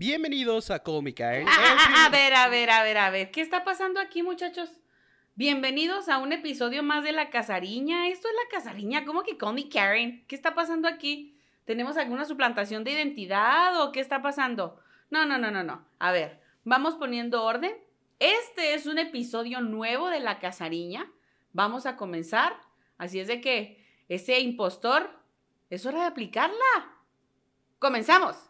Bienvenidos a Me Karen. Ah, ah, ah, a ver, a ver, a ver, a ver. ¿Qué está pasando aquí, muchachos? Bienvenidos a un episodio más de La Casariña. Esto es La Casariña. ¿Cómo que Me Karen? ¿Qué está pasando aquí? ¿Tenemos alguna suplantación de identidad o qué está pasando? No, no, no, no, no. A ver, vamos poniendo orden. Este es un episodio nuevo de La Casariña. Vamos a comenzar. Así es de que ese impostor, es hora de aplicarla. Comenzamos.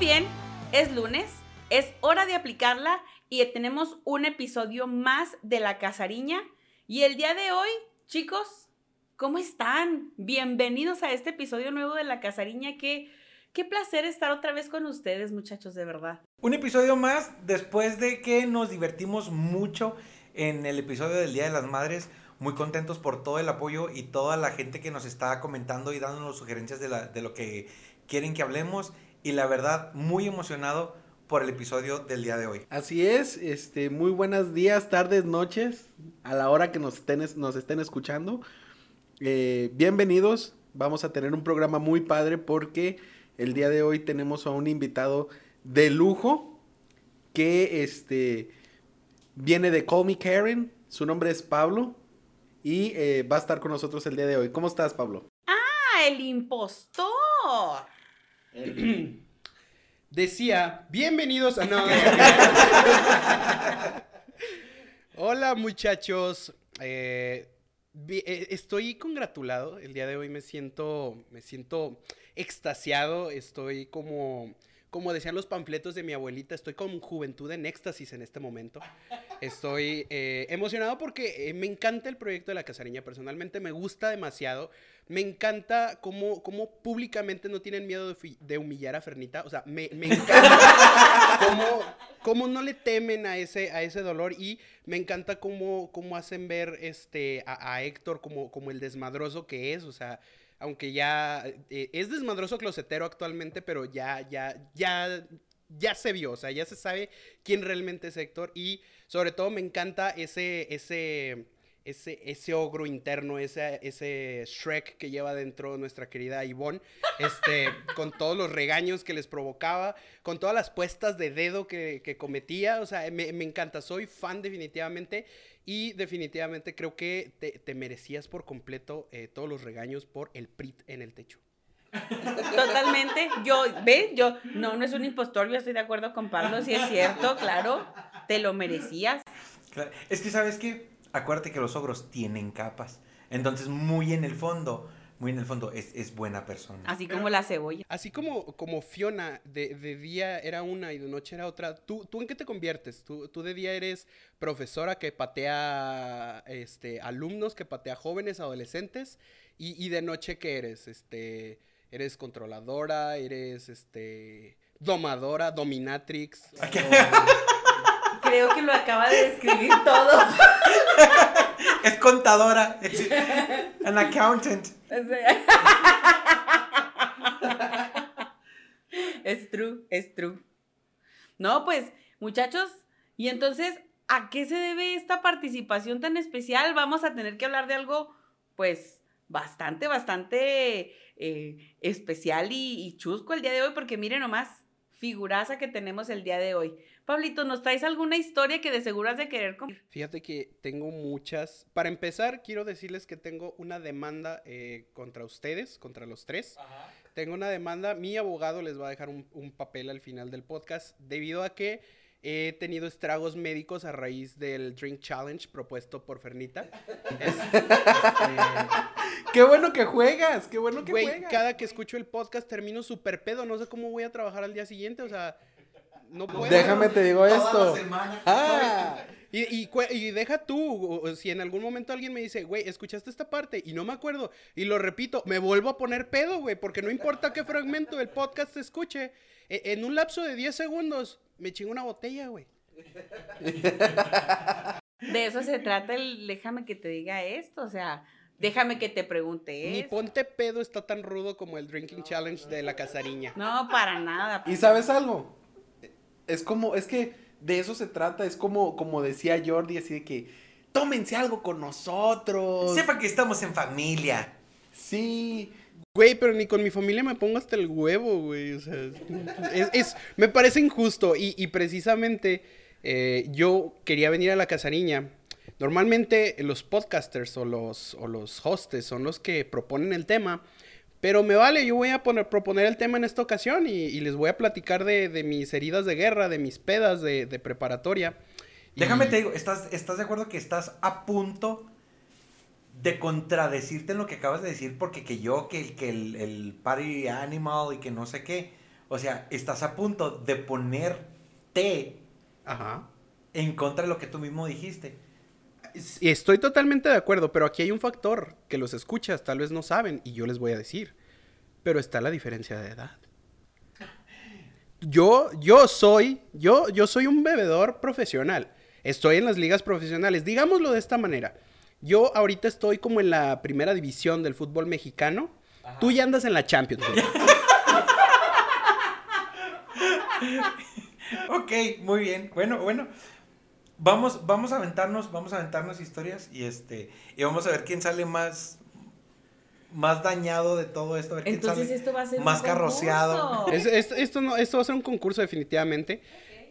Bien, es lunes, es hora de aplicarla y tenemos un episodio más de La Casariña. Y el día de hoy, chicos, ¿cómo están? Bienvenidos a este episodio nuevo de La Casariña. Qué, qué placer estar otra vez con ustedes, muchachos, de verdad. Un episodio más después de que nos divertimos mucho en el episodio del Día de las Madres. Muy contentos por todo el apoyo y toda la gente que nos está comentando y dándonos sugerencias de lo que quieren que hablemos y la verdad muy emocionado por el episodio del día de hoy. Así es, este, muy buenos días, tardes, noches, a la hora que nos estén, nos estén escuchando. Eh, bienvenidos, vamos a tener un programa muy padre porque el día de hoy tenemos a un invitado de lujo que este, viene de Call Me Karen, su nombre es Pablo y eh, va a estar con nosotros el día de hoy. ¿Cómo estás, Pablo? ¡Ah, el impostor! Decía, bienvenidos a... No. Hola muchachos. Eh, eh, estoy congratulado. El día de hoy me siento, me siento extasiado. Estoy como, como decían los panfletos de mi abuelita, estoy con juventud en éxtasis en este momento. Estoy eh, emocionado porque me encanta el proyecto de la Casariña. Personalmente me gusta demasiado. Me encanta cómo, cómo públicamente no tienen miedo de, humillar a Fernita. O sea, me, encanta cómo, cómo, no le temen a ese, a ese dolor. Y me encanta cómo, cómo hacen ver este, a, Héctor como, como el desmadroso que es. O sea, aunque ya eh, es desmadroso closetero actualmente, pero ya, ya, ya, ya se vio. O sea, ya se sabe quién realmente es Héctor. Y sobre todo me encanta ese, ese ese, ese ogro interno, ese, ese Shrek que lleva dentro nuestra querida Yvonne, este, con todos los regaños que les provocaba, con todas las puestas de dedo que, cometía, o sea, me, encanta, soy fan definitivamente y definitivamente creo que te, merecías por completo eh, todos los regaños por el PRIT en el techo. Totalmente. Yo, ve, yo, no, no es un impostor, yo estoy de acuerdo con Pablo, si es cierto, claro, te lo merecías. Es que, ¿sabes qué? acuérdate que los ogros tienen capas. Entonces, muy en el fondo, muy en el fondo, es, buena persona. Así como la cebolla. Así como, como Fiona, de, día era una y de noche era otra, ¿tú, tú en qué te conviertes? ¿Tú, ¿Tú, de día eres profesora que patea este, alumnos, que patea jóvenes, adolescentes, y, de noche qué eres? Este, ¿Eres controladora? ¿Eres este, domadora, dominatrix? Creo que lo acaba de describir todo. es contadora. Es an accountant. Es true, es true. No, pues, muchachos, y entonces, ¿a qué se debe esta participación tan especial? Vamos a tener que hablar de algo, pues, bastante, bastante eh, especial y, y chusco el día de hoy, porque miren nomás, figuraza que tenemos el día de hoy. Pablito, ¿nos traes alguna historia que de seguro has de querer contar? Fíjate que tengo muchas. Para empezar, quiero decirles que tengo una demanda eh, contra ustedes, contra los tres. Tengo una demanda. Mi abogado les va a dejar un, papel al final del podcast debido a que he tenido estragos médicos a raíz del Drink Challenge propuesto por Fernita. Este, qué bueno que juegas, qué bueno que juegas. Cada que escucho el podcast termino súper pedo, no sé cómo voy a trabajar al día siguiente, o sea, no puedo. Déjame te digo esto. Ah. Y, y, deja tú, si en algún momento alguien me dice, güey, ¿escuchaste esta parte? Y no me acuerdo, y lo repito, me vuelvo a poner pedo, güey, porque no importa qué fragmento del podcast se escuche, en un lapso de 10 segundos me chingo una botella, güey. De eso se trata el déjame que te diga esto, o sea, déjame que te pregunte Ni ponte pedo está tan rudo como el drinking challenge de la casariña. No, para nada. ¿Y sabes algo? es como, es que de eso se trata, es como, como decía Jordi, así de que tómense algo con nosotros. Sepa que estamos en familia. Sí. Güey, pero ni con mi familia me pongo hasta el huevo, güey. O sea, es, es- me parece injusto. Y, y precisamente eh, yo quería venir a la casariña. Normalmente los podcasters o los, o los hostes son los que proponen el tema. Pero me vale, yo voy a poner, proponer el tema en esta ocasión y, y les voy a platicar de, de mis heridas de guerra, de mis pedas de, de preparatoria. Y- Déjame te digo, ¿estás, ¿estás de acuerdo que estás a punto de contradecirte en lo que acabas de decir? Porque que yo, que, el- que el, el party animal y que no sé qué. O sea, estás a punto de ponerte Ajá. en contra de lo que tú mismo dijiste. Y Estoy totalmente de acuerdo, pero aquí hay un factor que los escuchas tal vez no saben y yo les voy a decir. Pero está la diferencia de edad. Yo, yo soy, yo, yo soy un bebedor profesional. Estoy en las ligas profesionales. Digámoslo de esta manera. Yo ahorita estoy como en la primera división del fútbol mexicano. Tú ya andas en la Champions. Ok, muy bien. Bueno, bueno. Vamos, vamos a aventarnos, vamos a aventarnos historias y este, y vamos a ver quién sale más, más dañado de todo esto. A ver quién Entonces sale esto va a ser un más carroceado. concurso. Es- es- esto, no, esto va a ser un concurso definitivamente.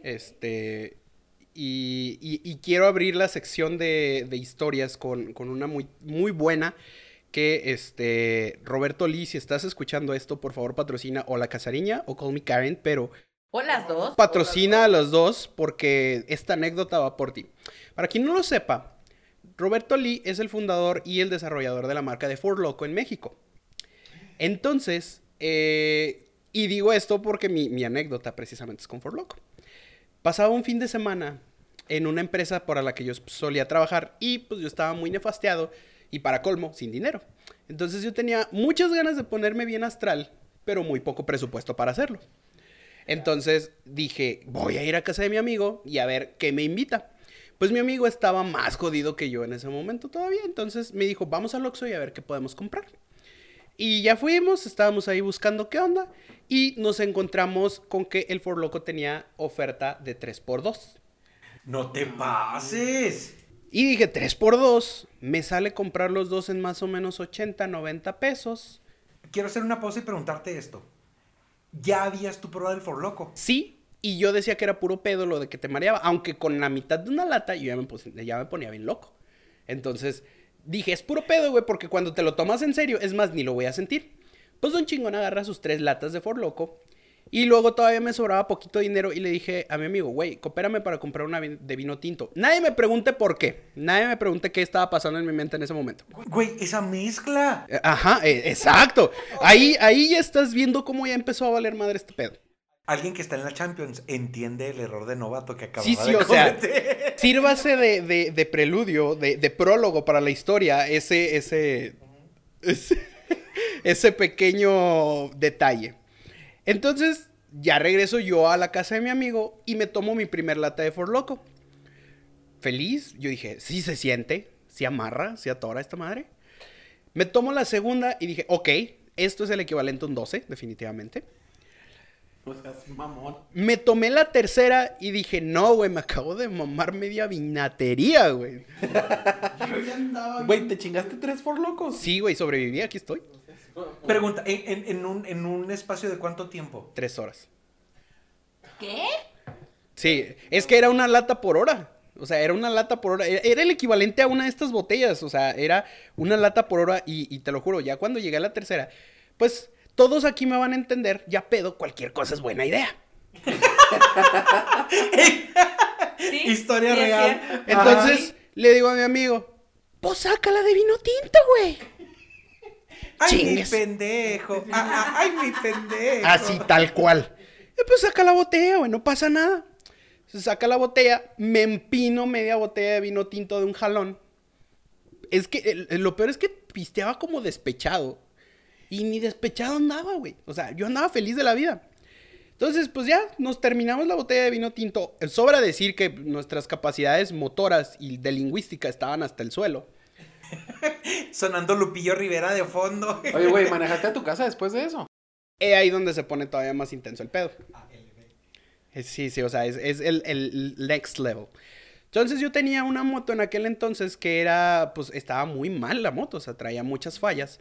Este. Y, y- y quiero abrir la sección de, de historias con, con una muy, muy buena. Que este. Roberto Lee, si estás escuchando esto, por favor patrocina o La Casariña o Call Me Karen, pero O las dos. patrocina a los dos porque esta anécdota va por ti. Para quien no lo sepa, Roberto Lee es el fundador y el desarrollador de la marca de Ford Loco en México. Entonces, eh, y digo esto porque mi, mi anécdota precisamente es con Ford Loco. Pasaba un fin de semana en una empresa para la que yo solía trabajar y pues yo estaba muy nefasteado y para colmo, sin dinero. Entonces yo tenía muchas ganas de ponerme bien astral, pero muy poco presupuesto para hacerlo. Entonces dije, voy a ir a casa de mi amigo y a ver qué me invita. Pues mi amigo estaba más jodido que yo en ese momento todavía. Entonces me dijo, vamos al Oxxo y a ver qué podemos comprar. Y ya fuimos, estábamos ahí buscando qué onda. Y nos encontramos con que el For Loco tenía oferta de 3x2. No te pases. Y dije, 3x2, me sale comprar los dos en más o menos 80, 90 pesos. Quiero hacer una pausa y preguntarte esto. ¿Ya habías tú probado el For Loco? Sí, y yo decía que era puro pedo lo de que te mareaba, aunque con la mitad de una lata yo ya me, puse- ya me ponía bien loco. Entonces dije, es puro pedo, güey, porque cuando te lo tomas en serio, es más, ni lo voy a sentir. Pues Don Chingón agarra sus tres latas de For Loco y luego todavía me sobraba poquito dinero y le dije a mi amigo, güey, coopérame para comprar una de vino tinto. Nadie me pregunte por qué, nadie me pregunte qué estaba pasando en mi mente en ese momento. Güey, esa mezcla. Eh, Ajá, eh, exacto. Ahí, ahí ya estás viendo cómo ya empezó a valer madre este pedo. Alguien que está en la Champions entiende el error de novato que acababa Sí, sí, de o sea, sírvase de, de- de preludio, de, de prólogo para la historia, ese, ese, ese, ese pequeño detalle. Entonces, ya regreso yo a la casa de mi amigo y me tomo mi primer lata de For Loco. Feliz, yo dije, sí se siente, sí amarra, sí atora esta madre. Me tomo la segunda y dije, ok, esto es el equivalente a un 12, definitivamente. O sea, es mamón. Me tomé la tercera y dije, no, güey, me acabo de mamar media vinatería, güey. Yo ya andaba. Güey, ¿te chingaste tres por locos? Sí, güey, sobreviví, aquí estoy. Pregunta, ¿en, en- en un, ¿en un espacio de cuánto tiempo? Tres horas. ¿Qué? Sí, es que era una lata por hora. O sea, era una lata por hora. Era era el equivalente a una de estas botellas. O sea, era una lata por hora. Y, y te lo juro, ya cuando llegué a la tercera, pues todos aquí me van a entender. Ya pedo, cualquier cosa es buena idea. ¿Sí? Historia Sí, real. Entonces le digo a mi amigo, pues sácala de vino tinto, güey. ¡Ay, mi pendejo! Ah, ah, ¡Ay, mi pendejo! Así, tal cual. Y pues saca la botella, güey, no pasa nada. Se saca la botella, me empino media botella de vino tinto de un jalón. Es que lo peor es que pisteaba como despechado. Y ni despechado andaba, güey. O sea, yo andaba feliz de la vida. Entonces, pues ya, nos terminamos la botella de vino tinto. Sobra decir que nuestras capacidades motoras y de lingüística estaban hasta el suelo. Sonando Lupillo Rivera de fondo. Oye, güey, ¿manejaste a tu casa después de eso? Es ahí donde se pone todavía más intenso el pedo. Eh, Sí, sí, o sea, es, es el, el next level. Entonces yo tenía una moto en aquel entonces que era, pues estaba muy mal la moto, o sea, traía muchas fallas.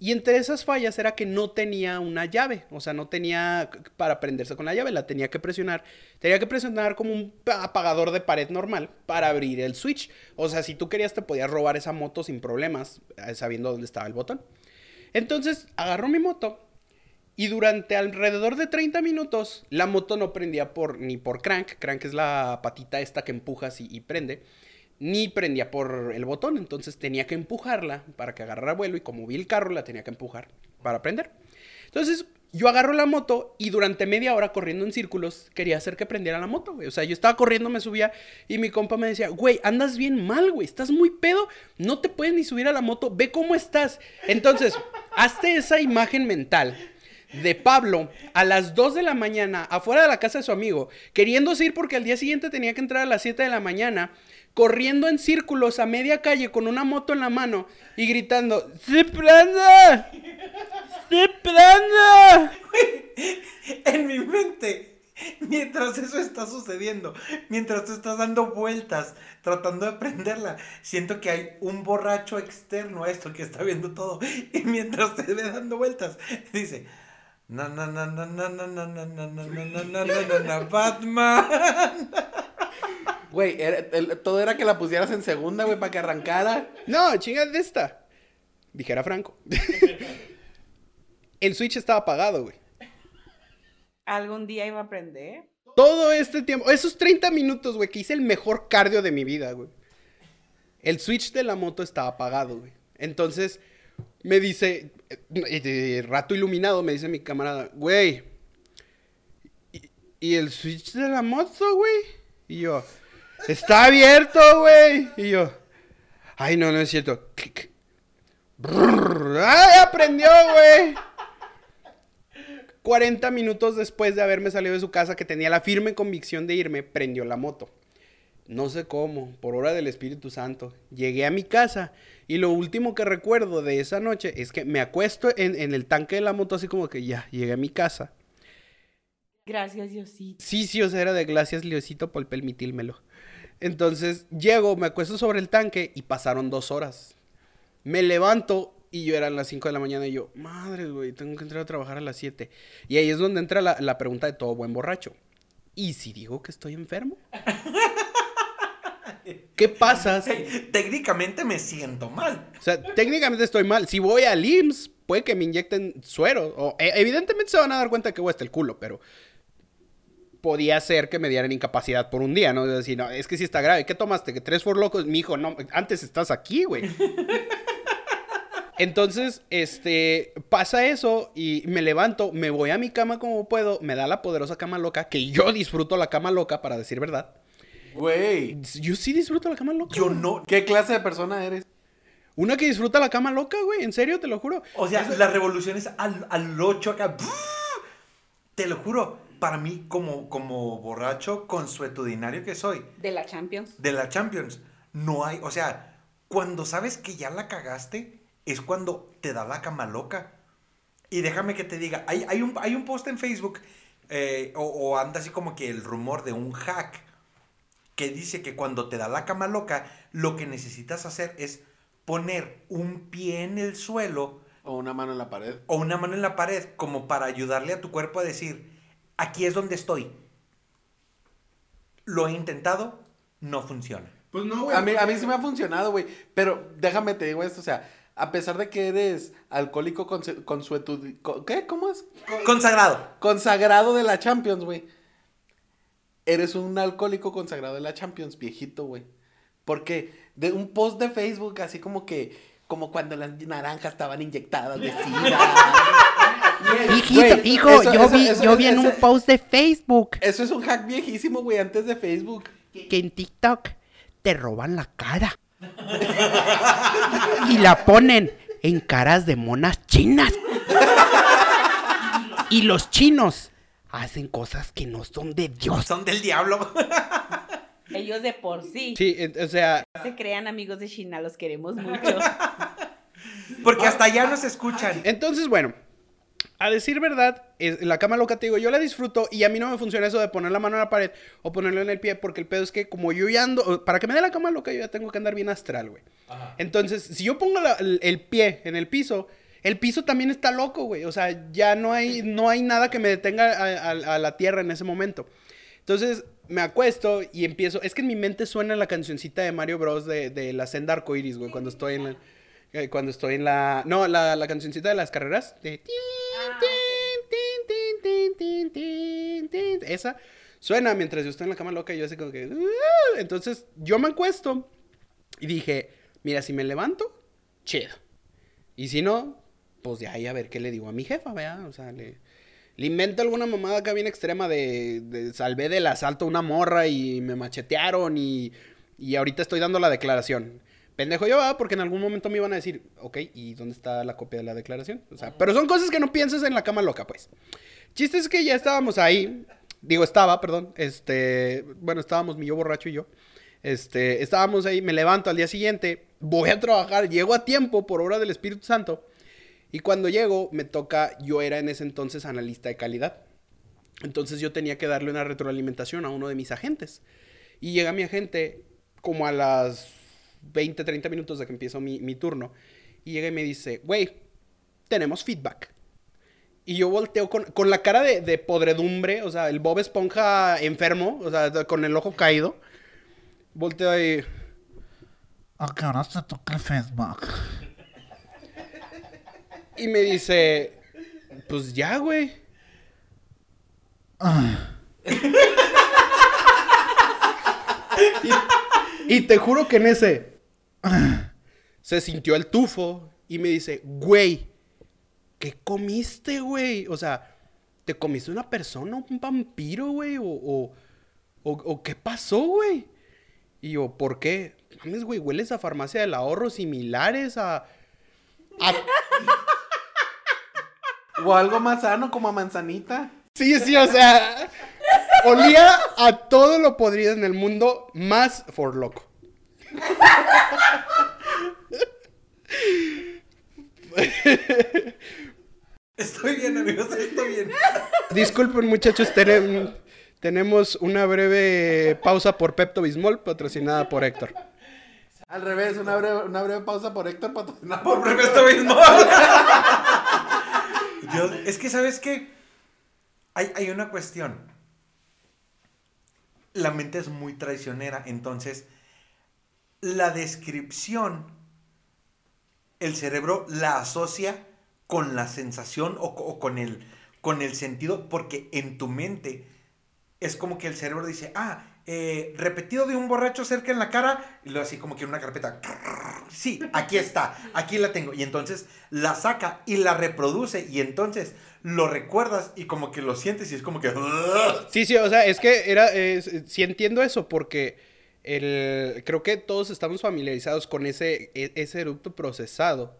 Y entre esas fallas era que no tenía una llave, o sea, no tenía para prenderse con la llave, la tenía que presionar. Tenía que presionar como un pa- apagador de pared normal para abrir el switch. O sea, si tú querías te podías robar esa moto sin problemas, eh, sabiendo dónde estaba el botón. Entonces agarró mi moto y durante alrededor de 30 minutos la moto no prendía por, ni por crank, crank es la patita esta que empujas y prende, ni prendía por el botón, entonces tenía que empujarla para que agarrara vuelo y como vi el carro la tenía que empujar para prender. Entonces yo agarro la moto y durante media hora corriendo en círculos quería hacer que prendiera la moto, güey. O sea, yo estaba corriendo, me subía y mi compa me decía, güey, andas bien mal, güey, estás muy pedo, no te puedes ni subir a la moto, ve cómo estás. Entonces, hazte esa imagen mental de Pablo a las 2 de la mañana afuera de la casa de su amigo, queriéndose ir porque al día siguiente tenía que entrar a las 7 de la mañana, corriendo en círculos a media calle con una moto en la mano y gritando, ¡Sí, prenda! ¡Sí, prenda! En mi mente, mientras eso está sucediendo, mientras tú estás dando vueltas, tratando de prenderla, siento que hay un borracho externo a esto que está viendo todo. Y mientras te ve dando vueltas, dice. Na na na na na na na na na na na na na na na Batman. Güey, todo era que la pusieras en segunda, güey, para que arrancara. No, chinga de esta. Dijera Franco. El switch estaba apagado, güey. ¿Algún día iba a aprender? Todo este tiempo, esos 30 minutos, güey, que hice el mejor cardio de mi vida, güey. El switch de la moto estaba apagado, güey. Entonces, me dice, eh, rato iluminado, me dice mi camarada, güey, ¿y, el switch de la moto, güey? Y yo, está abierto, güey. Y yo, ay, no, no es cierto. ¡Ay, aprendió, güey! 40 minutos después de haberme salido de su casa, que tenía la firme convicción de irme, prendió la moto. No sé cómo, por obra del Espíritu Santo. Llegué a mi casa y lo último que recuerdo de esa noche es que me acuesto en, en el tanque de la moto así como que ya, llegué a mi casa. Gracias, Diosito. Sí, sí, o sea, era de gracias, Liosito, por permitírmelo. Entonces, llego, me acuesto sobre el tanque y pasaron dos horas. Me levanto y yo eran las 5 de la mañana y yo, madre, güey, tengo que entrar a trabajar a las 7. Y ahí es donde entra la, la pregunta de todo buen borracho. ¿Y si digo que estoy enfermo? ¿Qué pasa? Hey, técnicamente me siento mal. O sea, técnicamente estoy mal. Si voy al IMSS, puede que me inyecten suero. O, e- evidentemente se van a dar cuenta que voy hasta el culo, pero podía ser que me dieran incapacidad por un día, ¿no? Es decir, no, es que sí está grave. ¿Qué tomaste? ¿Que tres for locos? Mi hijo, no, antes estás aquí, güey. Entonces, este, pasa eso y me levanto, me voy a mi cama como puedo, me da la poderosa cama loca, que yo disfruto la cama loca, para decir verdad. Güey, Yo sí disfruto la cama loca. Yo no. ¿qué clase de persona eres? Una que disfruta la cama loca, güey, en serio, te lo juro. O sea, las revoluciones al, al 8 acá. Te lo juro, para mí, como, como borracho consuetudinario que soy, De la Champions. de la Champions, no hay. O sea, cuando sabes que ya la cagaste, es cuando te da la cama loca. Y déjame que te diga, hay, hay, un, hay un post en Facebook, eh, o, o anda así como que el rumor de un hack, que dice que cuando te da la cama loca, lo que necesitas hacer es poner un pie en el suelo O una mano en la pared. o una mano en la pared como para ayudarle a tu cuerpo a decir, aquí es donde estoy. Lo he intentado, no funciona. Pues no, A mí, a mí sí me ha funcionado, güey. Pero déjame te digo esto, o sea, a pesar de que eres alcohólico consuetud... con- ¿Qué? ¿Cómo es? Consagrado. Consagrado de la Champions, güey. Eres un alcohólico consagrado de la Champions, viejito, güey. Porque de un post de Facebook, así como que, como cuando las naranjas estaban inyectadas de sida. Hijito, Güey, hijo, eso- yo eso- vi, eso- yo vi en ese- un post de Facebook Eso es un hack viejísimo, güey, antes de Facebook. que en TikTok te roban la cara. y la ponen en caras de monas chinas. y los chinos hacen cosas que no son de Dios. Son del diablo. Ellos de por sí Sí, o sea, se crean amigos de China, los queremos mucho. Porque hasta allá nos escuchan. entonces, bueno, a decir verdad, es- la cama loca, te digo, yo la disfruto y a mí no me funciona eso de poner la mano en la pared o ponerlo en el pie, porque el pedo es que como yo ya ando, para que me dé la cama loca, yo ya tengo que andar bien astral, güey. Entonces, si yo pongo la- el, el pie en el piso, el piso también está loco, güey. O sea, ya no hay, no hay nada que me detenga a, a- a la tierra en ese momento. Entonces, me acuesto y empiezo. Es que en mi mente suena la cancioncita de Mario Bros. de, de la senda arcoiris, güey, cuando estoy en la. eh, Cuando estoy en la. No, la, la cancioncita de las carreras. De. Ah. Esa suena mientras yo estoy en la cama loca y yo así como que. "Uh". Entonces, yo me acuesto y dije: Mira, si me levanto, chido. Y si no, pues de ahí a ver qué le digo a mi jefa, ¿verdad? O sea, le, invento alguna mamada acá bien extrema de, de salvé del asalto a una morra y me machetearon y, y ahorita estoy dando la declaración. Pendejo yo, ¿verdad? Porque en algún momento me iban a decir, ok, ¿y dónde está la copia de la declaración? O sea, pero son cosas que no piensas en la cama loca, pues. Chiste es que ya estábamos ahí, digo, estaba, perdón, este, bueno, estábamos mi yo borracho y yo. Este, estábamos ahí, me levanto al día siguiente, voy a trabajar, llego a tiempo por obra del Espíritu Santo. Y cuando llego, me toca, yo era en ese entonces analista de calidad. Entonces yo tenía que darle una retroalimentación a uno de mis agentes. Y llega mi agente como a las 20, 30 minutos de que empiezo mi, mi turno. Y llega y me dice, güey, tenemos feedback. Y yo volteo con, con la cara de, de podredumbre, o sea, el Bob Esponja enfermo, o sea, con el ojo caído. Volteo ahí. ¿A qué hora se toca el feedback? Y me dice, pues ya, güey. y, te juro que en ese se sintió el tufo y me dice, güey, ¿qué comiste, güey? O sea, ¿te comiste una persona, un vampiro, güey? ¿O, o, qué pasó, güey? Y yo, ¿por qué? Mames, güey, hueles a farmacia del ahorro similares a O algo más sano, como a manzanita. Sí, sí, o sea, olía a todo lo podrido en el mundo, más for loco. Estoy bien, amigos, estoy bien. Disculpen, muchachos, tenem- tenemos una breve pausa por Pepto Bismol, patrocinada por Héctor. Al revés, una breve, una breve pausa por Héctor patrocinado Por por esto mismo. Es que, ¿sabes qué? Hay, hay una cuestión. La mente es muy traicionera, entonces la descripción, el cerebro la asocia con la sensación o, o con, el, con el sentido, porque en tu mente es como que el cerebro dice, ah, eh, repetido de un borracho cerca en la cara, y luego así como que en una carpeta, sí, aquí está, aquí la tengo, y entonces la saca y la reproduce, y entonces lo recuerdas y como que lo sientes y es como que... Sí, sí, o sea, es que era, sí entiendo eso, porque el, creo que todos estamos familiarizados con ese, e- ese eructo procesado,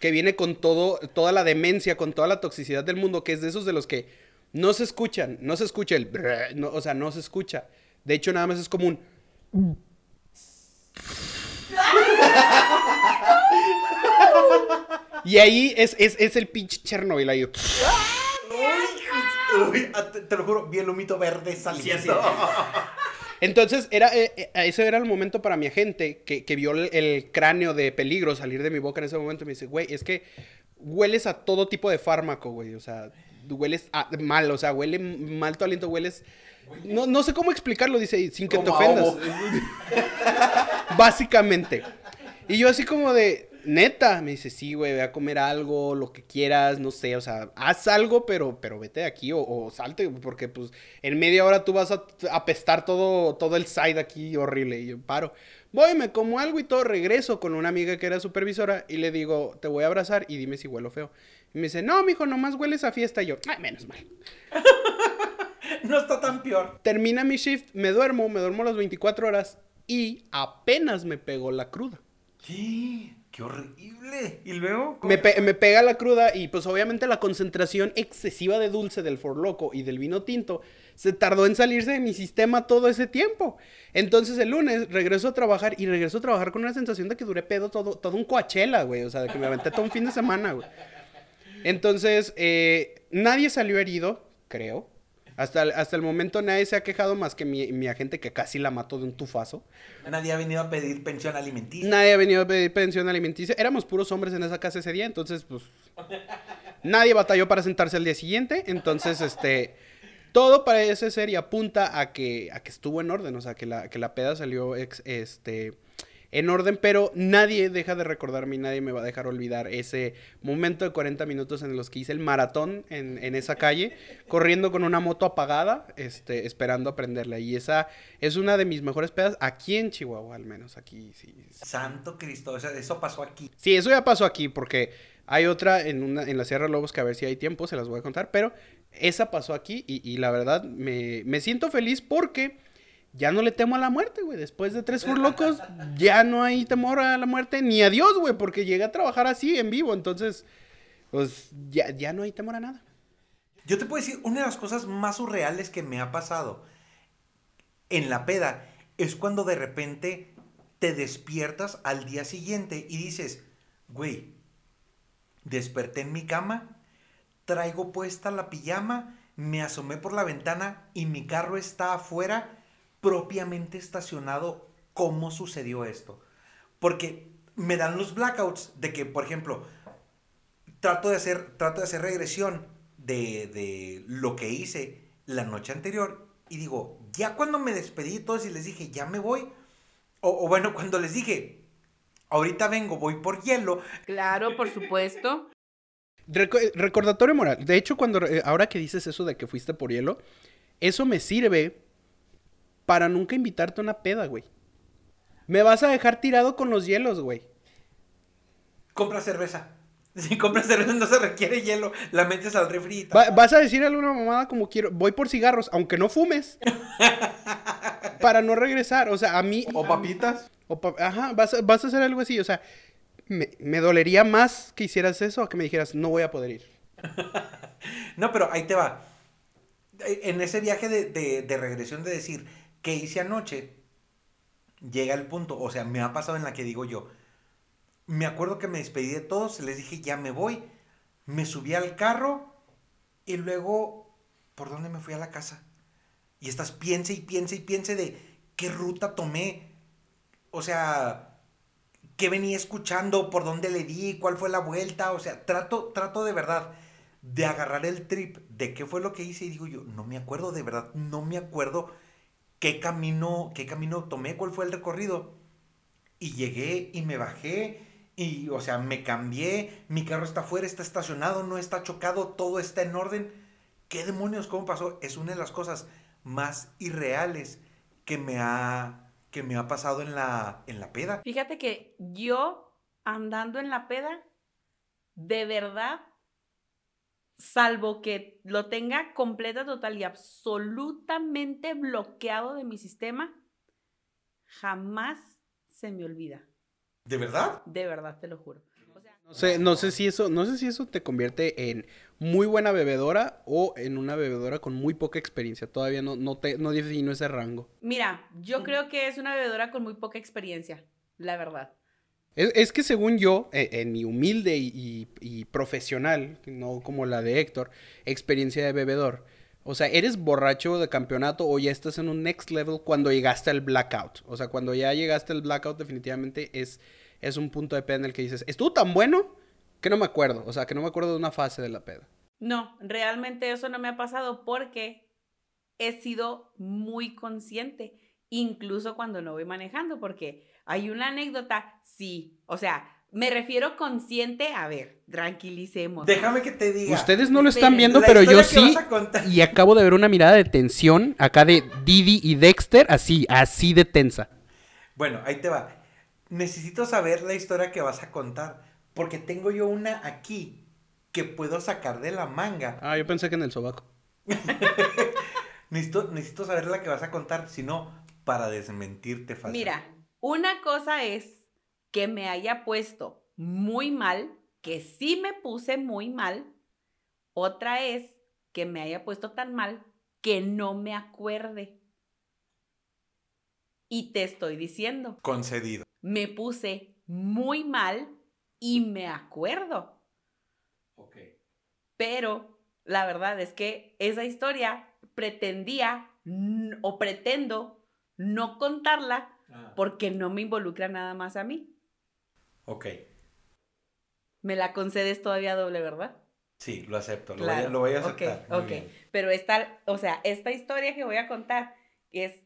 que viene con todo, toda la demencia, con toda la toxicidad del mundo, que es de esos de los que no se escuchan, no se escucha el... no, o sea, no se escucha. De hecho, nada más es como un... Y ahí es, es, es el pinche Chernobyl ahí. Uy, ah, te, te lo juro, vi el humito verde saliendo. Entonces, era, eh, eh, ese era el momento para mi agente que, que vio el, el cráneo de peligro salir de mi boca en ese momento. Y me dice, güey, es que hueles a todo tipo de fármaco, güey. O sea, hueles a- mal, o sea, huele mal tu aliento, hueles... No, no sé cómo explicarlo, dice, sin que te Como ofendas. Básicamente. Y yo así como de, neta, me dice, sí, güey, ve a comer algo, lo que quieras, no sé, o sea, haz algo, pero, pero vete de aquí o, o salte, porque pues en media hora tú vas a apestar todo, todo el side aquí horrible. Y yo paro. Voy, me como algo y todo, regreso con una amiga que era supervisora y le digo, te voy a abrazar y dime si huelo feo. Y me dice, no, mijo, nomás hueles a fiesta. Y yo, ay, menos mal. No está tan peor. Termina mi shift, me duermo, me duermo las 24 horas y apenas me pegó la cruda. ¿Qué? ¡Qué horrible! ¿Y luego? Me, pe- me pega la cruda y pues obviamente la concentración excesiva de dulce del Loco y del vino tinto se tardó en salirse de mi sistema todo ese tiempo. Entonces el lunes regreso a trabajar y regreso a trabajar con una sensación de que duré pedo todo, todo un coachela, güey. O sea, de que me aventé todo un fin de semana, güey. Entonces, eh, nadie salió herido, creo. Hasta, el- hasta el momento nadie se ha quejado más que mi, mi agente que casi la mató de un tufazo. Nadie ha venido a pedir pensión alimenticia. Nadie ha venido a pedir pensión alimenticia. Éramos puros hombres en esa casa ese día, entonces, pues. Nadie batalló para sentarse al día siguiente. Entonces, este. Todo parece ser y apunta a que, a que estuvo en orden. O sea, que la, que la peda salió ex- este, en orden. Pero nadie deja de recordarme y nadie me va a dejar olvidar ese momento de 40 minutos en los que hice el maratón en, en esa calle. Corriendo con una moto apagada, este, esperando a prenderla. Y esa es una de mis mejores pedas aquí en Chihuahua, al menos. Aquí sí. Santo Cristo, o sea, eso pasó aquí. Sí, eso ya pasó aquí porque hay otra en, una, en la Sierra Lobos que a ver si hay tiempo, se las voy a contar, pero esa pasó aquí y, y la verdad me, me siento feliz porque ya no le temo a la muerte, güey. Después de tres furlocos ya no hay temor a la muerte ni a Dios, güey, porque llegué a trabajar así en vivo, entonces pues ya, ya no hay temor a nada. Yo te puedo decir, una de las cosas más surreales que me ha pasado en la peda es cuando de repente te despiertas al día siguiente y dices, güey, desperté en mi cama, traigo puesta la pijama, me asomé por la ventana y mi carro está afuera propiamente estacionado. ¿Cómo sucedió esto? Porque me dan los blackouts de que, por ejemplo, trato de hacer, trato de hacer regresión de, de lo que hice la noche anterior y digo, ya cuando me despedí de todos y les dije, ya me voy, o, o bueno, cuando les dije, ahorita vengo, voy por hielo, Claro, por supuesto. Reco- recordatorio moral. De hecho, cuando eh, ahora que dices eso de que fuiste por hielo, eso me sirve para nunca invitarte a una peda, güey. Me vas a dejar tirado con los hielos, güey. compra cerveza. Si compras cerveza no se requiere hielo, la metes al refri. Va- vas a decir alguna mamada como quiero. Voy por cigarros, aunque no fumes. para no regresar. O sea, a mí. O papitas. o pa- ajá, vas a, vas a hacer algo así. O sea, me, me dolería más que hicieras eso a que me dijeras, no voy a poder ir. No, pero ahí te va. En ese viaje de, de- de regresión de decir, ¿qué hice anoche? Llega el punto, o sea, me ha pasado en la que digo yo, me acuerdo que me despedí de todos, les dije, ya me voy, me subí al carro y luego, ¿por dónde me fui a la casa? Y estás piense y piense y piense de qué ruta tomé, o sea, qué venía escuchando, por dónde le di, cuál fue la vuelta, o sea, trato, trato de verdad de agarrar el trip de qué fue lo que hice y digo yo, no me acuerdo, de verdad, no me acuerdo qué camino, qué camino tomé, cuál fue el recorrido. Y llegué y me bajé y, o sea, me cambié, mi carro está afuera, está estacionado, no está chocado, todo está en orden. ¿Qué demonios? ¿Cómo pasó? Es una de las cosas más irreales que me ha, que me ha pasado en la, en la peda. Fíjate que yo andando en la peda, de verdad, salvo que lo tenga completa, total y absolutamente bloqueado de mi sistema, jamás se me olvida. ¿De verdad? De verdad, te lo juro. O sea, No sé, no sé si eso, no sé si eso te convierte en muy buena bebedora o en una bebedora con muy poca experiencia. Todavía no, no te, no defino ese rango. mira, yo creo que es una bebedora con muy poca experiencia, la verdad. Es, que según yo, eh, en mi humilde y profesional, no como la de Héctor, experiencia de bebedor. O sea, eres borracho de campeonato o ya estás en un next level cuando llegaste al blackout. O sea, cuando ya llegaste al blackout definitivamente es, es un punto de peda en el que dices, estuvo tan bueno que no me acuerdo. O sea, que no me acuerdo de una fase de la peda. No, realmente eso no me ha pasado porque he sido muy consciente, incluso cuando no voy manejando, porque hay una anécdota, sí, o sea, me refiero consciente, a ver, tranquilicemos. Déjame que te diga. Ustedes no lo Esperen, están viendo, la pero yo sí. Y acabo de ver una mirada de tensión acá de Didi y Dexter, así, así de tensa. Bueno, ahí te va. Necesito saber la historia que vas a contar. Porque tengo yo una aquí que puedo sacar de la manga. Ah, yo pensé que en el sobaco. Necesito, necesito saber la que vas a contar. Si no, para desmentirte fácil. Mira, una cosa es que me haya puesto muy mal, que sí me puse muy mal. Otra es que me haya puesto tan mal que no me acuerde. Y te estoy diciendo, Concedido. me puse muy mal y me acuerdo. Ok. Pero la verdad es que esa historia pretendía o pretendo no contarla porque no me involucra nada más a mí. Ok, Me la concedes todavía doble, ¿verdad? sí, lo acepto, lo, Claro, voy, a, lo voy a ok, aceptar. ok. bien. Pero esta, o sea, esta historia que voy a contar es eh,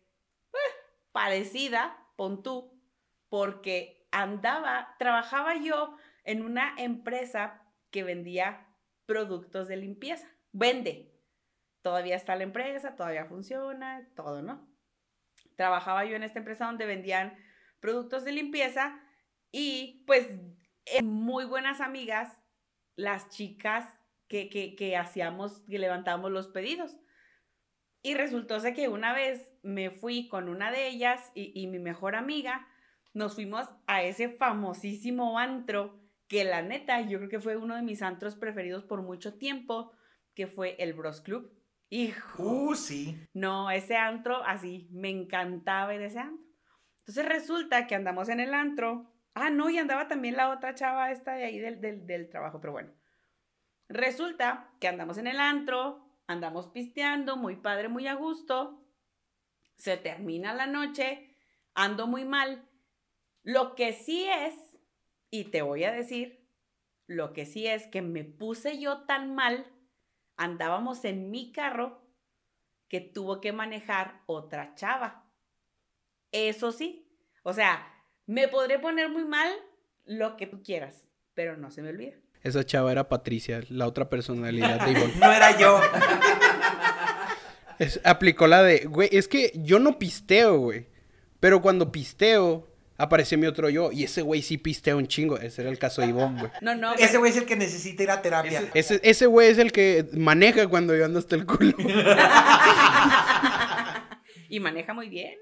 parecida, pon tú, porque andaba, trabajaba yo en una empresa que vendía productos de limpieza. Vende. Todavía está la empresa, todavía funciona, todo, ¿no? Trabajaba yo en esta empresa donde vendían productos de limpieza y pues eh, muy buenas amigas las chicas que, que, hacíamos, que levantábamos los pedidos. Y resultó ser que una vez me fui con una de ellas y, y mi mejor amiga, nos fuimos a ese famosísimo antro, que la neta, yo creo que fue uno de mis antros preferidos por mucho tiempo, que fue el Bros Club. Hijo. Uh, sí. No, ese antro así, me encantaba ir ese antro. Entonces resulta que andamos en el antro. Ah, no, y andaba también la otra chava esta de ahí del, del, del trabajo, pero bueno. Resulta que andamos en el antro, andamos pisteando, muy padre, muy a gusto. Se termina la noche, ando muy mal. Lo que sí es, y te voy a decir, lo que sí es que me puse yo tan mal, andábamos en mi carro, que tuvo que manejar otra chava. Eso sí, o sea, me podré poner muy mal lo que tú quieras, pero no se me olvida. Esa chava era Patricia, la otra personalidad de Ivonne. No era yo. Es- aplicó la de, güey, es que yo no pisteo, güey. Pero cuando pisteo, aparece mi otro yo. Y ese güey sí pistea un chingo. Ese era el caso de Ivonne, güey. No, no, Ese güey es el que necesita ir a terapia. Ese, ese güey es el que maneja cuando yo ando hasta el culo. y maneja muy bien.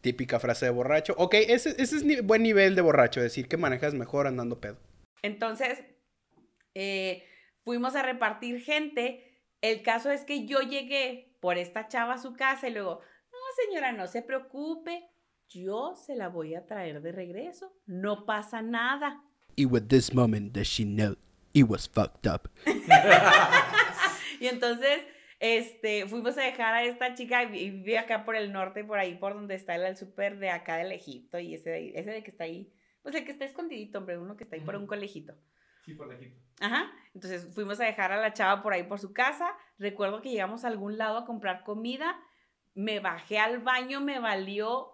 Típica frase de borracho. Ok, ese, ese es ni- buen nivel de borracho. Decir que manejas mejor andando pedo. Entonces, eh, fuimos a repartir gente. El caso es que yo llegué por esta chava a su casa y luego, no, señora, no se preocupe, yo se la voy a traer de regreso, no pasa nada. Y with this moment does she know it was fucked up. Y entonces, este, fuimos a dejar a esta chica y vive acá por el norte, por ahí, por donde está el, el súper de acá del Egipto y ese de, ahí- ese de que está ahí, pues el que está escondidito, hombre, uno que está ahí por un colegito. Sí, por Egipto. Ajá. Entonces fuimos a dejar a la chava por ahí por su casa. Recuerdo que llegamos a algún lado a comprar comida. Me bajé al baño, me valió.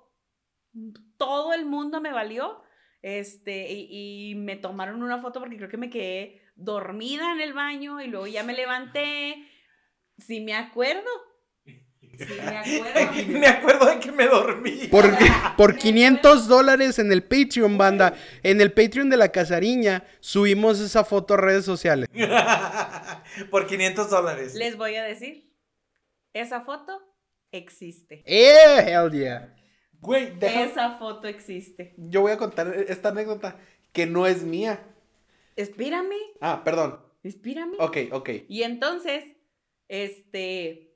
Todo el mundo me valió. Este, y, y me tomaron una foto porque creo que me quedé dormida en el baño y luego ya me levanté. Sí me acuerdo. Sí me acuerdo. me acuerdo de que me dormí. Por, por 500 dólares en el Patreon, banda. En el Patreon de la Casariña subimos esa foto a redes sociales. por 500 dólares. Les voy a decir, esa foto existe. ¡Eh! Hell yeah. Güey, deja- Esa foto existe. Yo voy a contar esta anécdota que no es mía. Espírame, Ah, perdón. espírame. Ok, ok. Y entonces, este,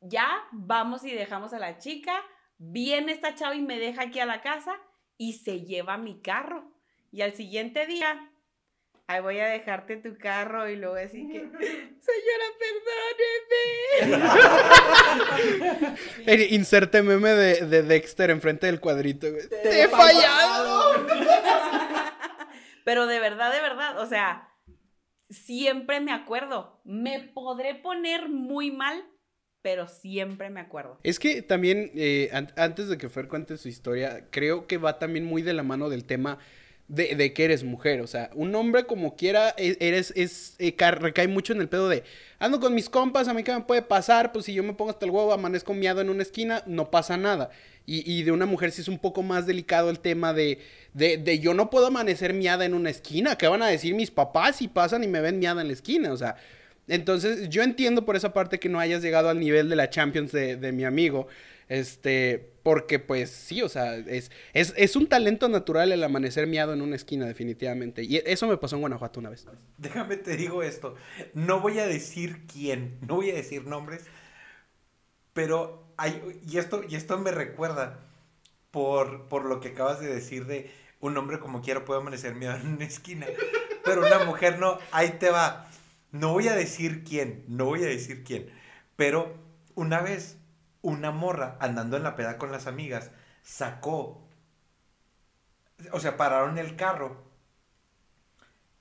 ya vamos y dejamos a la chica, viene esta chava y me deja aquí a la casa y se lleva mi carro. Y al siguiente día, ahí voy a dejarte tu carro y luego así que, señora, perdóneme. Inserte meme de, de Dexter enfrente del cuadrito. ¡Te he fallado! Pero de verdad, de verdad, o sea, siempre me acuerdo. Me podré poner muy mal, pero siempre me acuerdo. Es que también, eh, an- antes de que Fer cuente su historia, creo que va también muy de la mano del tema de, de que eres mujer. O sea, un hombre como quiera, e- eres, es, eh, ca- recae mucho en el pedo de, ando con mis compas, a mí qué me puede pasar, pues si yo me pongo hasta el huevo, amanezco miado en una esquina, no pasa nada. Y, y de una mujer sí es un poco más delicado el tema de, de, de yo no puedo amanecer miada en una esquina. ¿Qué van a decir mis papás si pasan y me ven miada en la esquina? O sea, entonces, yo entiendo por esa parte que no hayas llegado al nivel de la Champions de mi amigo. Este, porque pues sí, o sea, es, es, es un talento natural el amanecer miado en una esquina, definitivamente. Y eso me pasó en Guanajuato una vez. Déjame te digo esto. No voy a decir quién, no voy a decir nombres, pero hay, y esto, y esto me recuerda por, por lo que acabas de decir de un hombre como quiera puede amanecer miedo en una esquina, pero una mujer no. Ahí te va. No voy a decir quién, no voy a decir quién. Pero una vez, una morra andando en la peda con las amigas, sacó, o sea, pararon el carro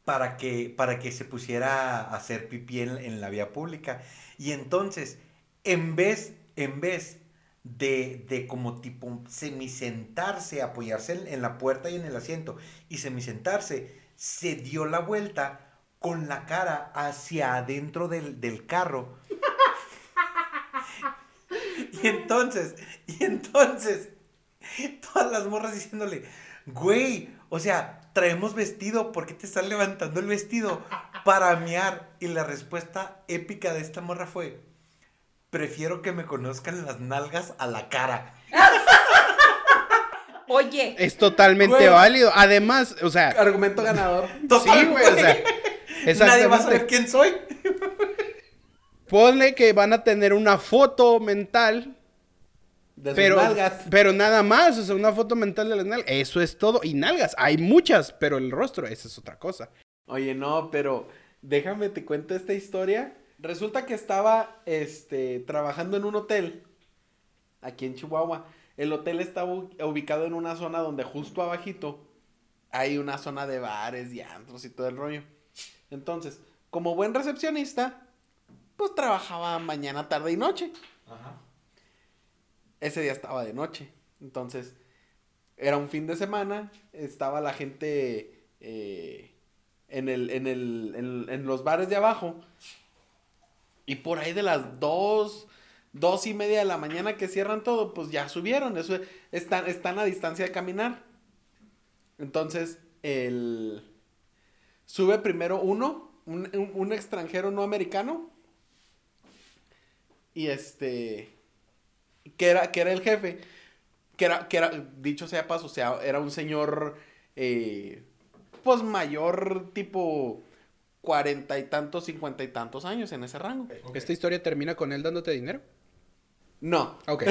para que, para que se pusiera a hacer pipí en, la vía pública. Y entonces, en vez, en vez de, de como tipo semisentarse, apoyarse en, en la puerta y en el asiento y semisentarse, se dio la vuelta con la cara hacia adentro del, del carro. y entonces, y entonces, todas las morras diciéndole, güey, o sea, traemos vestido, ¿por qué te estás levantando el vestido para mear? Y la respuesta épica de esta morra fue, prefiero que me conozcan las nalgas a la cara. Oye, Es totalmente Güey. válido. Además, o sea, Argumento ganador. sí, güey, o sea, Nadie va a saber quién soy. Ponle que van a tener una foto mental, De sus pero, nalgas. pero nada más, o sea, una foto mental de las nalgas. Eso es todo. Y nalgas, hay muchas, pero el rostro, esa es otra cosa. Oye, no, pero déjame te cuento esta historia. Resulta que estaba este, trabajando en un hotel aquí en Chihuahua. El hotel está u- ubicado en una zona donde justo abajito hay una zona de bares y antros y todo el rollo. Entonces, como buen recepcionista, pues trabajaba mañana, tarde y noche. Ese día estaba de noche. Entonces, era un fin de semana. Estaba la gente eh, en, el, en, el, en, en los bares de abajo. Y por ahí de las dos, dos y media de la mañana que cierran todo, pues ya subieron. Eso, están, están a distancia de caminar. Entonces, el... Sube primero uno, un, un- un extranjero no americano. Y este... Que era, que era el jefe. Que era, que era, dicho sea paso, o sea, era un señor, eh, pues mayor, tipo cuarenta y tantos, cincuenta y tantos años en ese rango. ¿Esta historia termina con él dándote dinero? No, Ok.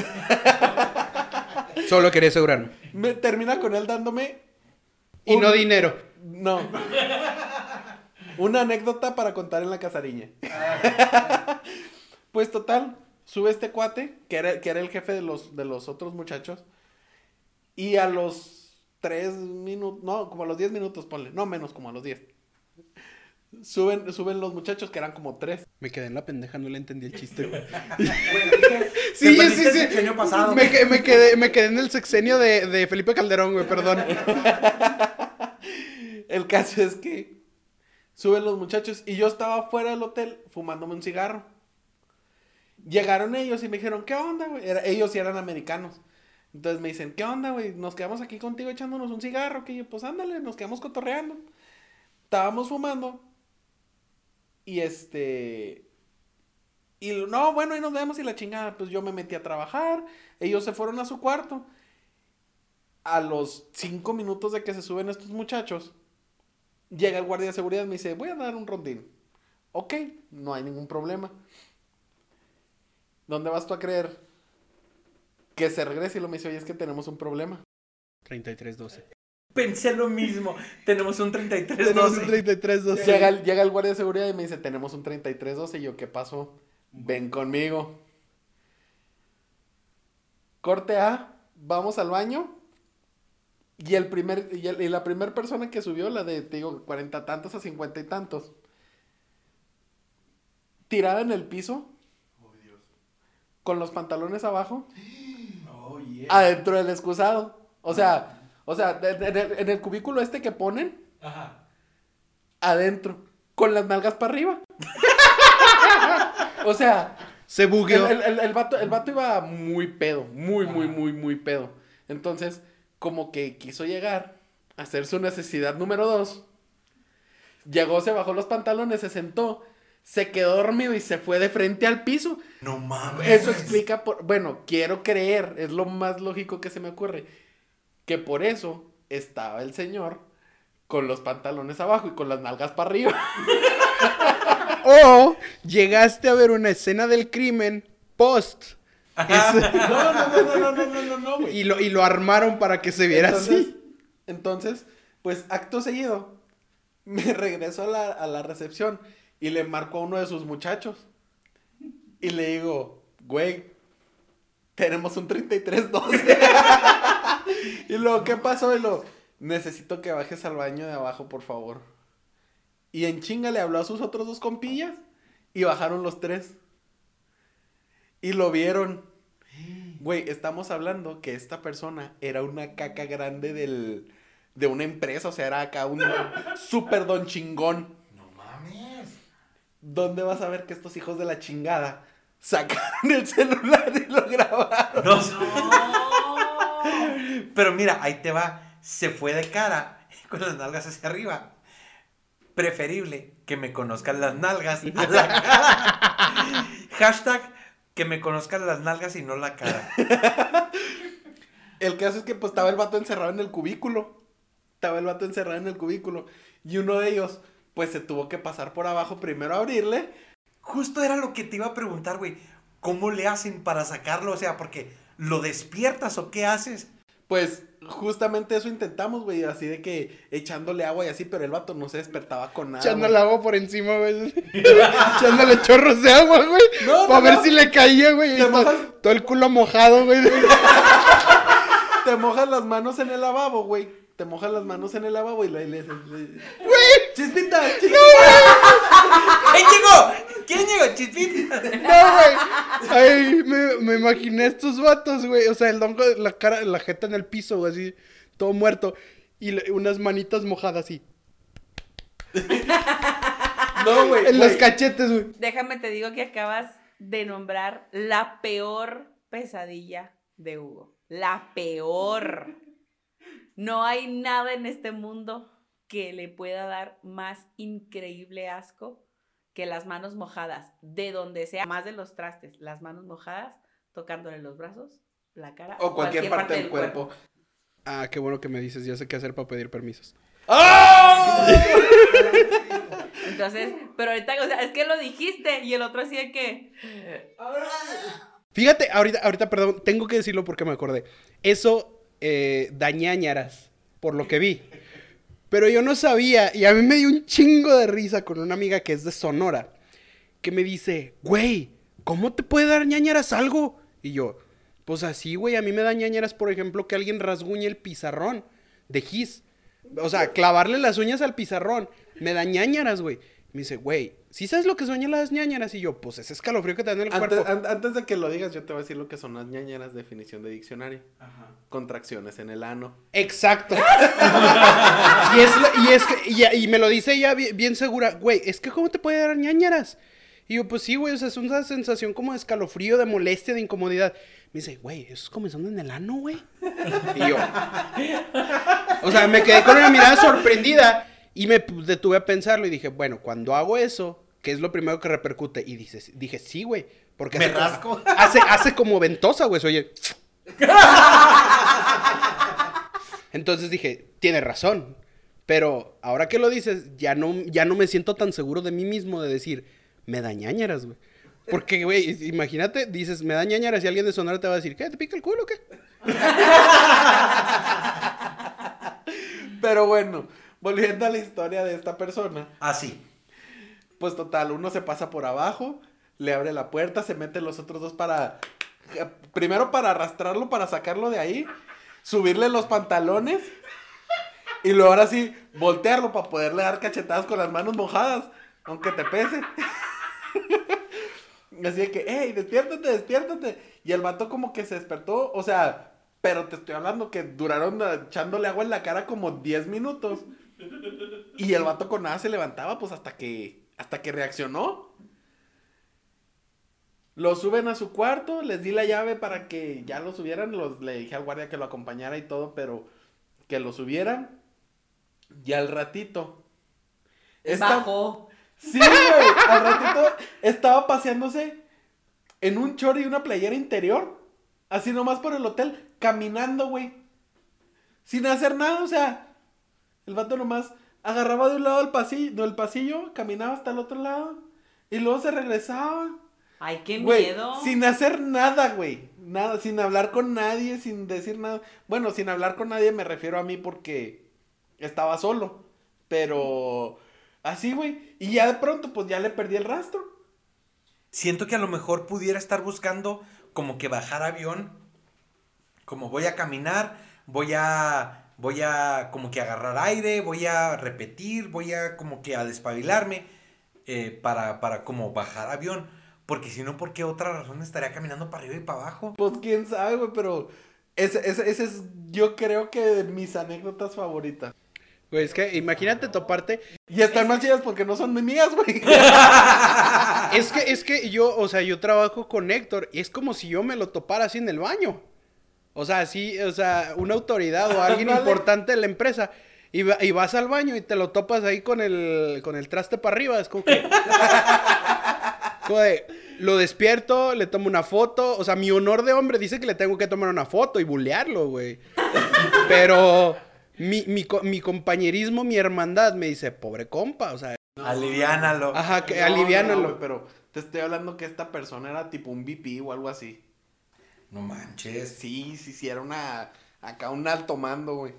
Solo quería asegurarme. me termina con él dándome... Y un- no dinero. No. Una anécdota para contar en la casariña. Pues total, sube este cuate, que era, que era el jefe de los, de los otros muchachos. Y a los tres minutos, no, como a los diez minutos, ponle, no menos, como a los diez. Suben, suben los muchachos, que eran como tres. Me quedé en la pendeja, no le entendí el chiste, güey. Sí, Sí, sí, sí. El año pasado. Me, que- me quedé, me quedé en el sexenio de, de Felipe Calderón, güey, perdón. El caso es que suben los muchachos y yo estaba fuera del hotel fumándome un cigarro. Llegaron ellos y me dijeron, ¿qué onda, güey? Ellos sí eran americanos. Entonces me dicen, ¿qué onda, güey? Nos quedamos aquí contigo echándonos un cigarro. Que yo, pues ándale, nos quedamos cotorreando. Estábamos fumando. Y este. Y no, bueno, ahí nos vemos y la chingada. Pues yo me metí a trabajar. Ellos se fueron a su cuarto. A los cinco minutos de que se suben estos muchachos, llega el guardia de seguridad y me dice, voy a dar un rondín. Ok, no hay ningún problema. ¿Dónde vas tú a creer? Que se regrese y lo me dice, oye, es que tenemos un problema. 3312. Pensé lo mismo. Tenemos un 33 Tenemos un 12. 3312. Llega el, llega el guardia de seguridad y me dice, tenemos un 3312. Y yo, ¿qué pasó? Ven conmigo. Corte A, vamos al baño. Y el primer, y, el- y la primera persona que subió, la de, te digo, cuarenta tantos a cincuenta y tantos. Tirada en el piso. Con los pantalones abajo. Adentro del excusado. O sea, o sea, de- de- de- en el cubículo este que ponen Ajá. adentro, con las nalgas para arriba. o sea, Se bugueó. el- el- el vato, el vato iba muy pedo, muy, muy, muy, muy pedo. Entonces, como que quiso llegar a hacer su necesidad número dos. Llegó, se bajó los pantalones, se sentó, se quedó dormido y se fue de frente al piso. No mames. Eso explica por. Bueno, quiero creer, es lo más lógico que se me ocurre. Que por eso estaba el señor con los pantalones abajo y con las nalgas para arriba. o llegaste a ver una escena del crimen post. Es... No, no, no, no, no, no, no, no, güey. Y lo, y lo armaron para que se viera así. Entonces, pues acto seguido, me regreso a la, a la recepción y le marco a uno de sus muchachos. Y le digo, güey, tenemos un 3312. y luego, ¿qué pasó? Y lo, necesito que bajes al baño de abajo, por favor. Y en chinga le habló a sus otros dos compillas y bajaron los tres. Y lo vieron. Güey, estamos hablando que esta persona era una caca grande del, de una empresa, o sea, era acá un super don chingón. ¿Dónde vas a ver que estos hijos de la chingada sacaron el celular y lo grabaron? No. Pero mira, ahí te va. Se fue de cara con las nalgas hacia arriba. Preferible que me conozcan las nalgas a la cara. Hashtag que me conozcan las nalgas y no la cara. El caso es que pues estaba el vato encerrado en el cubículo. Estaba el vato encerrado en el cubículo. Y uno de ellos, pues se tuvo que pasar por abajo primero a abrirle. Justo era lo que te iba a preguntar, güey. ¿Cómo le hacen para sacarlo? O sea, porque lo despiertas o qué haces. Pues justamente eso intentamos, güey. Así de que echándole agua y así, pero el vato no se despertaba con nada. Echándole agua por encima, güey. Echándole chorros de agua, güey. No, no, Para ver no. si le caía, güey. Mojas- Todo el culo mojado, güey. Te mojas las manos en el lavabo, güey. Te mojas las manos en el lavabo y le- le- Güey. Chispita, chispita. ¿Quién llegó? ¿Quién llegó? Chispita. No, güey. Ay, me, me imaginé estos vatos, güey. O sea, el don con la cara, la jeta en el piso, güey, así, todo muerto. Y le- unas manitas mojadas así. No, güey. En los cachetes, güey. Déjame te digo que acabas de nombrar la peor pesadilla de Hugo. La peor. No hay nada en este mundo que le pueda dar más increíble asco que las manos mojadas, de donde sea, más de los trastes, las manos mojadas, tocándole los brazos, la cara O cualquier, parte, del cuerpo. Ah, qué bueno que me dices. Ya sé qué hacer para pedir permisos. Entonces, pero ahorita, o sea, es que lo dijiste y el otro de que Fíjate, ahorita, ahorita, perdón, tengo que decirlo porque me acordé. Eso eh, por lo que vi. Pero yo no sabía, y a mí me dio un chingo de risa con una amiga que es de Sonora, que me dice, güey, ¿cómo te puede dar ñañaras algo? Y yo, pues así, güey, a mí me da ñañaras, por ejemplo, que alguien rasguñe el pizarrón de gis. O sea, clavarle las uñas al pizarrón. Me da ñañaras, güey. Me dice, güey, ¿sí sabes lo que sueñan las ñañaras? Y yo, pues ese escalofrío que te da en el Antes, cuerpo. an- antes de que lo digas, yo te voy a decir lo que son las ñañeras, definición de diccionario. Contracciones en el ano. Exacto. y, es, y es que, y, y me lo dice ella bien, bien segura, güey, es que ¿cómo te puede dar ñañaras? Y yo, pues sí, güey, o sea, es una sensación como de escalofrío, de molestia, de incomodidad. Me dice, güey, eso es comenzando en el ano, güey. Y yo, o sea, me quedé con una mirada sorprendida y me detuve a pensarlo y dije, bueno, cuando hago eso, ¿qué es lo primero que repercute? Y dices, dije, sí, güey, porque Me hace como- rasco. hace, hace como ventosa, güey, oye. Entonces dije, tiene razón. Pero ahora que lo dices, ya no, ya no me siento tan seguro de mí mismo de decir, me da ñañaras, güey. Porque, güey, imagínate, dices, me da ñañaras y alguien de Sonora te va a decir, ¿qué? ¿Te pica el culo o qué? Pero bueno, volviendo a la historia de esta persona. Así. Pues total, uno se pasa por abajo, le abre la puerta, se meten los otros dos para... Primero para arrastrarlo, para sacarlo de ahí, subirle los pantalones y luego ahora sí, voltearlo para poderle dar cachetadas con las manos mojadas, aunque te pese. Así de que, hey, despiértate, despiértate. Y el vato como que se despertó, o sea, pero te estoy hablando que duraron ah, echándole agua en la cara como 10 minutos. Y el vato con nada se levantaba, pues hasta que, hasta que reaccionó. Lo suben a su cuarto, les di la llave para que ya lo subieran, los, le dije al guardia que lo acompañara y todo, pero que lo subieran. Y al ratito. esta-. Sí, güey. Al ratito estaba paseándose en un chor y una playera interior. Así nomás por el hotel, caminando, güey. Sin hacer nada, o sea. El vato nomás agarraba de un lado el pasillo, del pasillo, caminaba hasta el otro lado. Y luego se regresaba. Ay, qué Güey, miedo. sin hacer nada, güey. Nada, sin hablar con nadie, sin decir nada. Bueno, sin hablar con nadie me refiero a mí porque estaba solo. Pero Así, güey. Y ya de pronto, pues ya le perdí el rastro. Siento que a lo mejor pudiera estar buscando como que bajar avión. Como voy a caminar, voy a. Voy a como que agarrar aire, voy a repetir, voy a como que a despabilarme eh, para, para como bajar avión. Porque si no, ¿por qué otra razón estaría caminando para arriba y para abajo? Pues quién sabe, güey, pero ese, ese, ese es, yo creo que de mis anécdotas favoritas. Güey, es que imagínate toparte. Y están más chidas porque no son de mías, güey. Es que, es que yo, o sea, yo trabajo con Héctor y es como si yo me lo topara así en el baño. O sea, sí, o sea, una autoridad o alguien importante de la empresa. Y, va- y vas al baño y te lo topas ahí con el, con el traste para arriba. Es como que. como de, lo despierto, le tomo una foto. O sea, mi honor de hombre dice que le tengo que tomar una foto y bulearlo, güey. Pero mi, mi, co- mi compañerismo, mi hermandad me dice, pobre compa, o sea. Aliviánalo. Ajá, que No, aliviánalo. no, pero te estoy hablando que esta persona era tipo un VP o algo así. No manches. Sí, sí, sí, era una. Acá un alto mando, güey.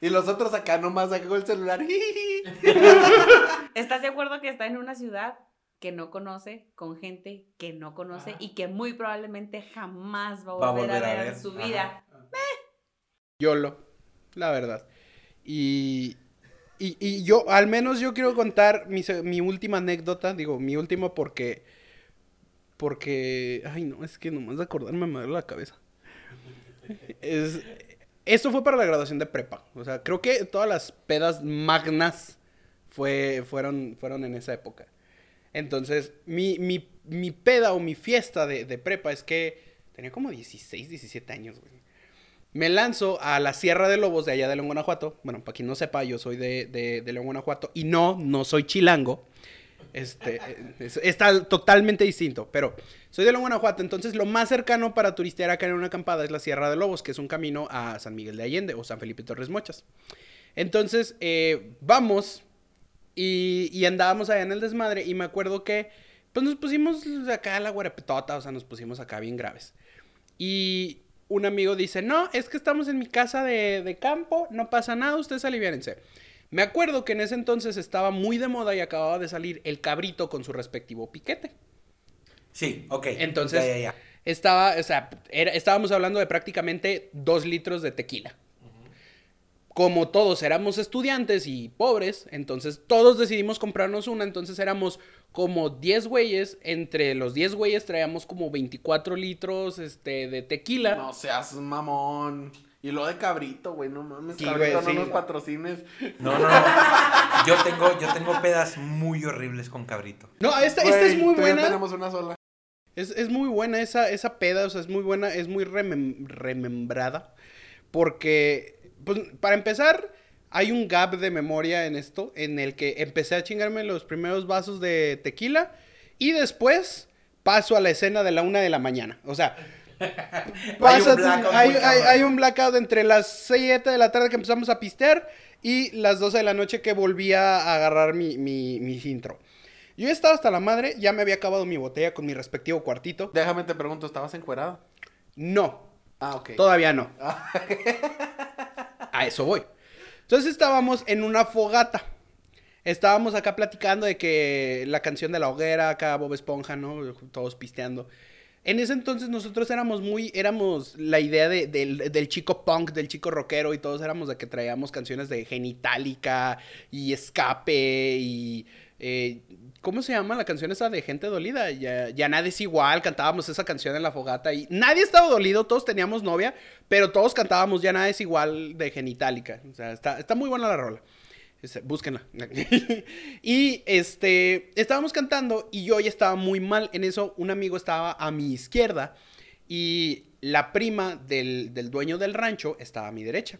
Y los otros acá nomás sacó el celular. ¿Estás de acuerdo que está en una ciudad que no conoce, con gente que no conoce y que muy probablemente jamás va a volver, a, ver en su Ajá. vida? YOLO, la verdad. Y, y, y yo, al menos yo quiero contar mi, mi última anécdota, digo, mi última porque, porque, ay no, es que nomás de acordarme me duele la cabeza. Es, esto fue para la graduación de prepa, o sea, creo que todas las pedas magnas fue, fueron, fueron en esa época. Entonces, mi, mi, mi peda o mi fiesta de, de prepa es que tenía como 16, 17 años, güey. Me lanzo a la Sierra de Lobos de allá de León, Guanajuato. Bueno, para quien no sepa, yo soy de, de, de León, Guanajuato. Y no, no soy chilango. Este, eh, es- está totalmente distinto. Pero soy de León, Guanajuato. Entonces, lo más cercano para turistear acá en una acampada es la Sierra de Lobos, que es un camino a San Miguel de Allende o San Felipe Torres Mochas. Entonces, eh, vamos y, andábamos allá en el desmadre. Y me acuerdo que, pues nos pusimos acá la guarapetota, o sea, nos pusimos acá bien graves. Y un amigo dice, no, es que estamos en mi casa de, de campo, no pasa nada, ustedes aliviánense. Me acuerdo que en ese entonces estaba muy de moda y acababa de salir el cabrito con su respectivo piquete. Sí, ok. Entonces, Ya, ya, ya. Estaba, o sea, era- estábamos hablando de prácticamente dos litros de tequila. Como todos éramos estudiantes y pobres, entonces todos decidimos comprarnos una, entonces éramos como 10 güeyes, entre los 10 güeyes traíamos como 24 litros este, de tequila. No seas mamón. Y lo de cabrito, güey, no mames. Sí, cabrito, güey, no nos patrocines. No, no, no. Yo tengo, yo tengo pedas muy horribles con cabrito. No, esta, esta es muy buena. tenemos una sola. Es, es muy buena esa, esa peda, o sea, es muy buena, es muy remem- remembrada. Porque, pues, para empezar, hay un gap de memoria en esto, en el que empecé a chingarme los primeros vasos de tequila y después paso a la escena de la una de la mañana. O sea, pasa- blackout hay, hay- hay un blackout entre las 7 de la tarde que empezamos a pistear y las 12 de la noche que volví a agarrar mi, mi, mi intro. Yo estaba hasta la madre, ya me había acabado mi botella con mi respectivo cuartito. Déjame te pregunto, ¿estabas encuerado? No, Ah, ok. todavía no. A eso voy. Entonces estábamos en una fogata. Estábamos acá platicando de que la canción de la hoguera, acá Bob Esponja, ¿no? Todos pisteando. En ese entonces nosotros éramos muy, éramos la idea de- del, chico punk, del chico rockero y todos éramos de que traíamos canciones de Genitalica y Escape y... eh, ¿Cómo se llama la canción esa de Gente Dolida? Ya, ya es igual, cantábamos esa canción en la fogata y nadie estaba dolido, todos teníamos novia, pero todos cantábamos Ya nada es igual de Genitalica. O sea, está, está muy buena la rola. Búsquenla. y este, estábamos cantando y yo ya estaba muy mal. En eso, un amigo estaba a mi izquierda y la prima del, del dueño del rancho estaba a mi derecha.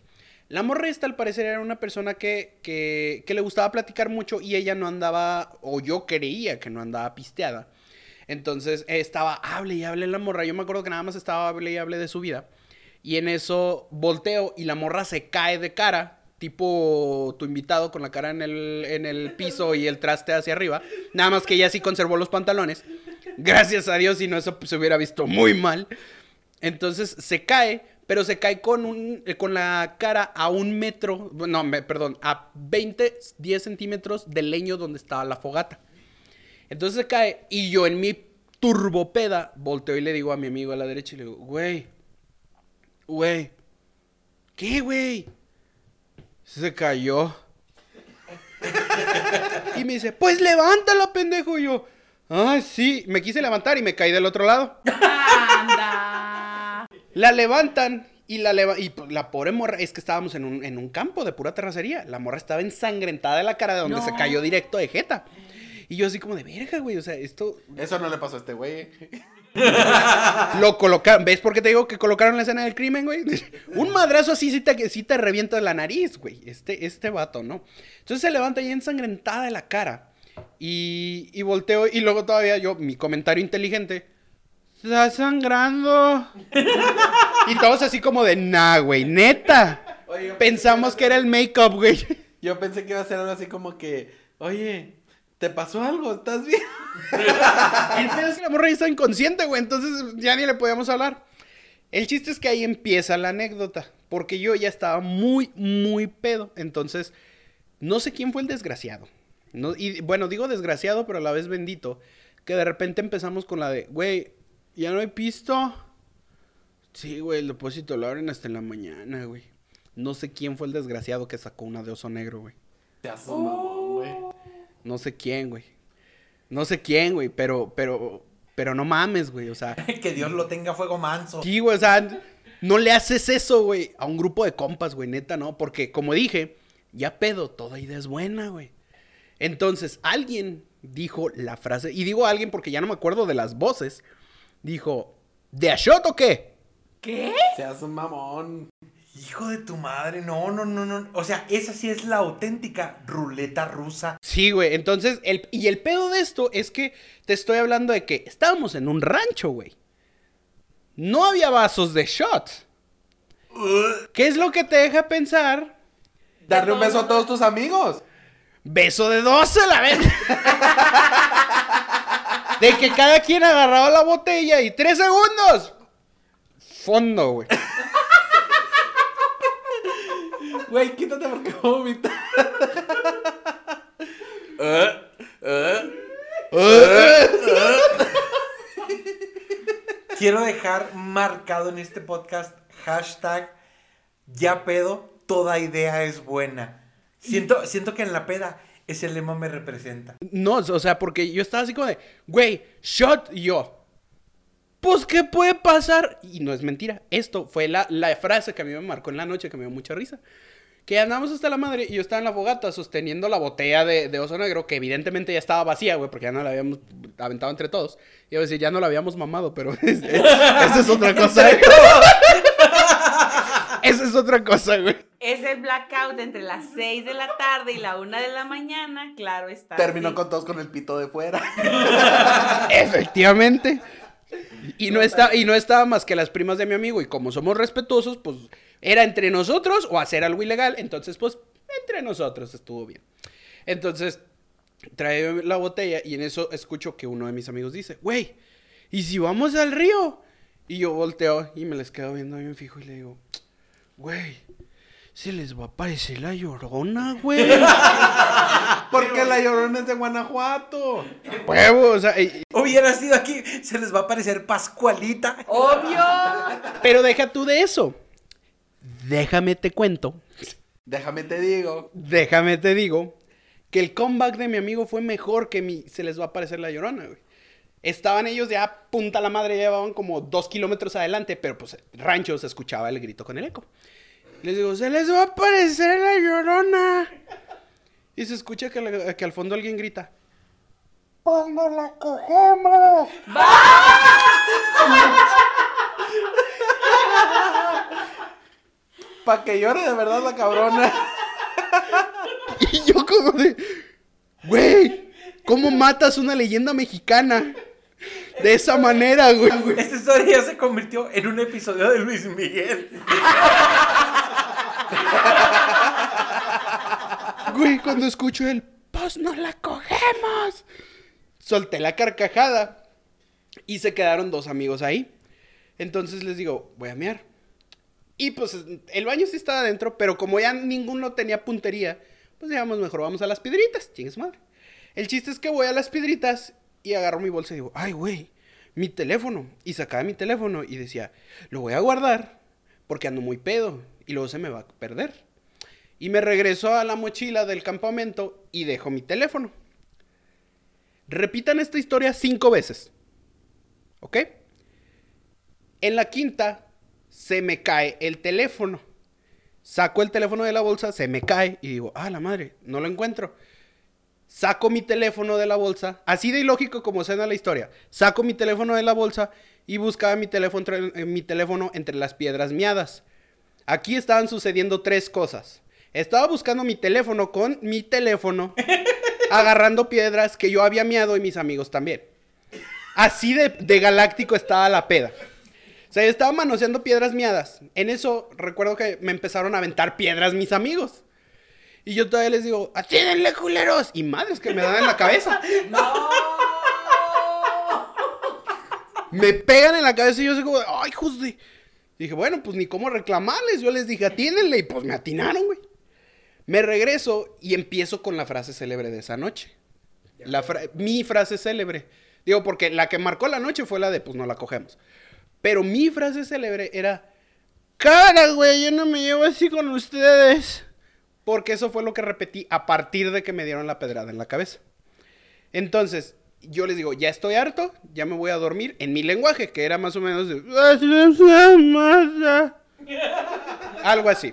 La morra esta, al parecer, era una persona que, que, que le gustaba platicar mucho y ella no andaba, o yo creía que no andaba pisteada. Entonces estaba, hable y hable la morra. Yo me acuerdo que nada más estaba, hable y hable de su vida. Y en eso volteo y la morra se cae de cara, tipo tu invitado con la cara en el, en el piso y el traste hacia arriba. Nada más que ella sí conservó los pantalones. Gracias a Dios, si no, eso se hubiera visto muy mal. Entonces se cae, pero se cae con, un, eh, con la cara a un metro, no, me- perdón, a 20, 10 centímetros del leño donde estaba la fogata. Entonces se cae y yo en mi turbopeda volteo y le digo a mi amigo a la derecha y le digo, güey, güey, ¿qué, güey? Se cayó. Y me dice, pues levántala, pendejo. Y yo, ah, sí. Me quise levantar y me caí del otro lado. Anda. La levantan y la leva y la pobre morra, es que estábamos en un, en un campo de pura terracería. La morra estaba ensangrentada de la cara de donde No. se cayó directo de jeta. Y yo así como de verga, güey. O sea, esto Eso no le pasó a este güey. Lo colocaron. ¿Ves por qué te digo que colocaron la escena del crimen, güey? Un madrazo así sí te, sí te revienta la nariz, güey. Este, este vato, ¿no? Entonces se levanta ya ensangrentada de la cara. Y, y volteo y luego todavía yo, mi comentario inteligente. Está sangrando. y todos así como de, nah, güey, neta. Oye, Pensamos que era el make-up, güey. Yo pensé que iba a ser algo así como que, oye, ¿te pasó algo? ¿Estás bien? El pedo es que la morra ya estaba inconsciente, güey. Entonces ya ni le podíamos hablar. El chiste es que ahí empieza la anécdota. Porque yo ya estaba muy, muy pedo. Entonces, no sé quién fue el desgraciado. No, y bueno, digo desgraciado, pero a la vez bendito. Que de repente empezamos con la de, güey, ¿ya no hay pisto? Sí, güey, el depósito lo abren hasta en la mañana, güey. No sé quién fue el desgraciado que sacó una de oso negro, güey. Te asomó, güey. No sé quién, güey. No sé quién, güey, pero, pero, pero no mames, güey, o sea. Que Dios lo tenga a fuego manso. Sí, güey, o sea, no le haces eso, güey, a un grupo de compas, güey, neta, ¿no? Porque, como dije, ya pedo, toda idea es buena, güey. Entonces, alguien dijo la frase, y digo alguien porque ya no me acuerdo de las voces, dijo, ¿de a shot o qué? ¿Qué? Seas un mamón. Hijo de tu madre, no, no, no, no. O sea, esa sí es la auténtica ruleta rusa. Sí, güey, entonces, el, y el pedo de esto es que te estoy hablando de que estábamos en un rancho, güey. No había vasos de shot. ¿Qué es lo que te deja pensar? Darle un beso a todos tus amigos. Beso de 12 a la vez. De que cada quien agarraba la botella y tres segundos. Fondo, güey. Güey, quítate porque voy a vomitar. Quiero dejar marcado en este podcast hashtag ya pedo, toda idea es buena. Siento, siento que en la peda ese lema me representa. No, o sea, porque yo estaba así como de, güey, shot y yo. Pues, ¿qué puede pasar? Y no es mentira. Esto fue la, la frase que a mí me marcó en la noche, que me dio mucha risa. Que andamos hasta la madre y yo estaba en la fogata sosteniendo la botella de, de oso negro, que evidentemente ya estaba vacía, güey, porque ya no la habíamos aventado entre todos. Iba a decir, ya no la habíamos mamado, pero es- es- esa es otra cosa. Esa es otra cosa, güey. Ese blackout entre las 6 de la tarde y la 1 de la mañana, claro está. Terminó con todos con el pito de fuera. Efectivamente. Y no, está, y no estaba más que las primas de mi amigo. Y como somos respetuosos, pues era entre nosotros o hacer algo ilegal. Entonces, pues, entre nosotros estuvo bien. Entonces, trae la botella y en eso escucho que uno de mis amigos dice, güey, ¿y si vamos al río? Y yo volteo y me les quedo viendo bien fijo y le digo, güey, se les va a aparecer la llorona, güey. Porque la llorona es de Guanajuato. Huevo, o sea, y- Hubiera sido aquí, se les va a aparecer Pascualita. ¡Obvio! pero deja tú de eso. Déjame te cuento Déjame te digo. Déjame te digo que el comeback de mi amigo fue mejor que mi se les va a aparecer la llorona, güey. Estaban ellos ya punta la madre, ya llevaban como dos kilómetros adelante, pero pues rancho se escuchaba el grito con el eco. Les digo, se les va a aparecer la llorona. Y se escucha que, que al fondo alguien grita. ¡Cuando la cogemos! Pa' que llore de verdad la cabrona. Y yo como de, güey, ¿cómo matas una leyenda mexicana? De esa manera, güey. Esta historia ya se convirtió en un episodio de Luis Miguel. Güey, cuando escucho el, pues no la cogemos. Solté la carcajada y se quedaron dos amigos ahí. Entonces les digo, voy a mear. Y pues el baño sí estaba adentro, pero como ya ninguno tenía puntería, pues digamos, mejor vamos a las piedritas, chingues madre. El chiste es que voy a las piedritas y agarro mi bolsa y digo, ay, güey, mi teléfono. Y sacaba mi teléfono y decía, lo voy a guardar porque ando muy pedo y luego se me va a perder. Y me regreso a la mochila del campamento y dejo mi teléfono. Repitan esta historia cinco veces. ¿Ok? En la quinta se me cae el teléfono. Saco el teléfono de la bolsa, se me cae y digo, ah, la madre, no lo encuentro. Saco mi teléfono de la bolsa, así de ilógico como suena la historia. Saco mi teléfono de la bolsa y buscaba mi teléfono, eh, mi teléfono entre las piedras miadas. Aquí estaban sucediendo tres cosas. Estaba buscando mi teléfono con mi teléfono, agarrando piedras que yo había miado y mis amigos también. Así de, de galáctico estaba la peda. O sea, yo estaba manoseando piedras miadas. En eso recuerdo que me empezaron a aventar piedras mis amigos. Y yo todavía les digo, atiéndenle culeros. Y madres que me dan en la cabeza. Me pegan en la cabeza y yo digo, ay, hijos de... Dije, bueno, pues ni cómo reclamarles. Yo les dije, atiéndenle. Y pues me atinaron, güey. Me regreso y empiezo con la frase célebre de esa noche. La fra- mi frase célebre. Digo, porque la que marcó la noche fue la de, pues no la cogemos. Pero mi frase célebre era, cara, güey, yo no me llevo así con ustedes. Porque eso fue lo que repetí a partir de que me dieron la pedrada en la cabeza. Entonces, yo les digo, ya estoy harto, ya me voy a dormir en mi lenguaje, que era más o menos de... Algo así.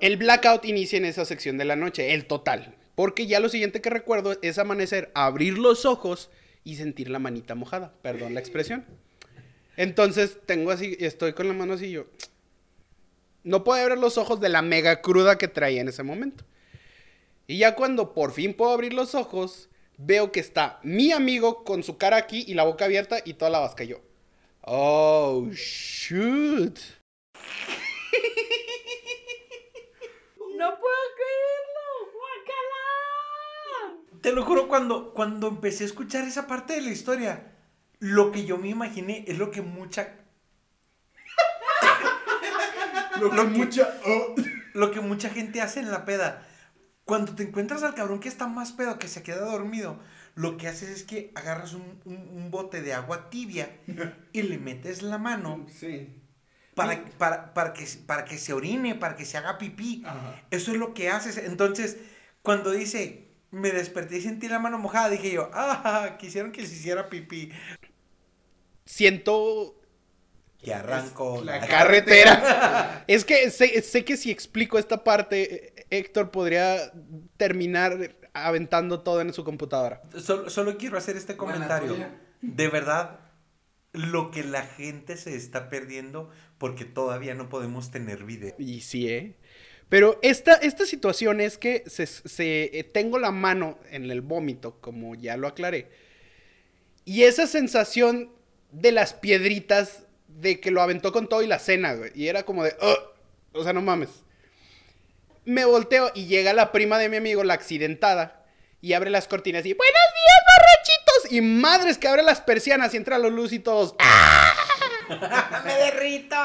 El blackout inicia en esa sección de la noche, el total. Porque ya lo siguiente que recuerdo es amanecer, abrir los ojos y sentir la manita mojada. Perdón la expresión. Entonces tengo así, estoy con la mano así yo. No puedo abrir los ojos de la mega cruda que traía en ese momento. Y ya cuando por fin puedo abrir los ojos, veo que está mi amigo con su cara aquí y la boca abierta y toda la vasca yo. Oh, shoot. No puedo creerlo. ¡Guácala! Te lo juro, cuando, cuando empecé a escuchar esa parte de la historia, lo que yo me imaginé es lo que mucha. lo, que mucha. Lo que mucha gente hace en la peda. Cuando te encuentras al cabrón que está más pedo, que se queda dormido, lo que haces es que agarras un, un- un bote de agua tibia y le metes la mano Sí. para, para, para, que, para que se orine, para que se haga pipí. Eso es lo que haces. Entonces, cuando dice, me desperté y sentí la mano mojada, dije yo, ah, quisieron que se hiciera pipí. Siento Y arranco la carretera. es que sé, sé que si explico esta parte, eh, Héctor podría terminar aventando todo en su computadora. Solo, solo quiero hacer este comentario. De verdad, lo que la gente se está perdiendo porque todavía no podemos tener video. Y sí, ¿eh? Pero esta, esta situación es que se, se- eh, tengo la mano en el vómito, como ya lo aclaré. Y esa sensación de las piedritas, de que lo aventó con todo y la cena, güey. Y era como de, o sea, no mames. Me volteo y llega la prima de mi amigo, la accidentada, y abre las cortinas y, buenos días, borrachitos. Y madres que abre las persianas y entra la luz y todos, ¡Me derrito!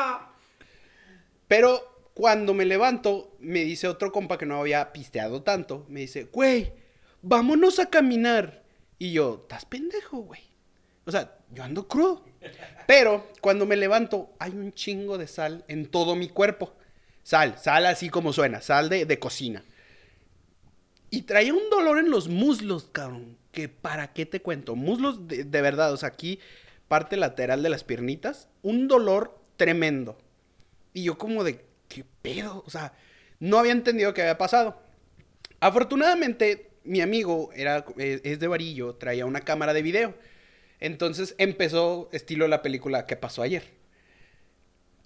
Pero cuando me levanto, me dice otro compa que no había pisteado tanto, me dice, güey, vámonos a caminar. Y yo, ¿estás pendejo, güey? O sea, yo ando crudo. Pero cuando me levanto, hay un chingo de sal en todo mi cuerpo. Sal, sal así como suena, sal de, de cocina. Y traía un dolor en los muslos, cabrón. Que para qué te cuento. Muslos de, de verdad, o sea, aquí, parte lateral de las piernitas, un dolor tremendo. Y yo como de, ¿qué pedo? O sea, no había entendido qué había pasado. Afortunadamente, mi amigo era, es es de varillo, traía una cámara de video. Entonces empezó estilo la película que pasó ayer.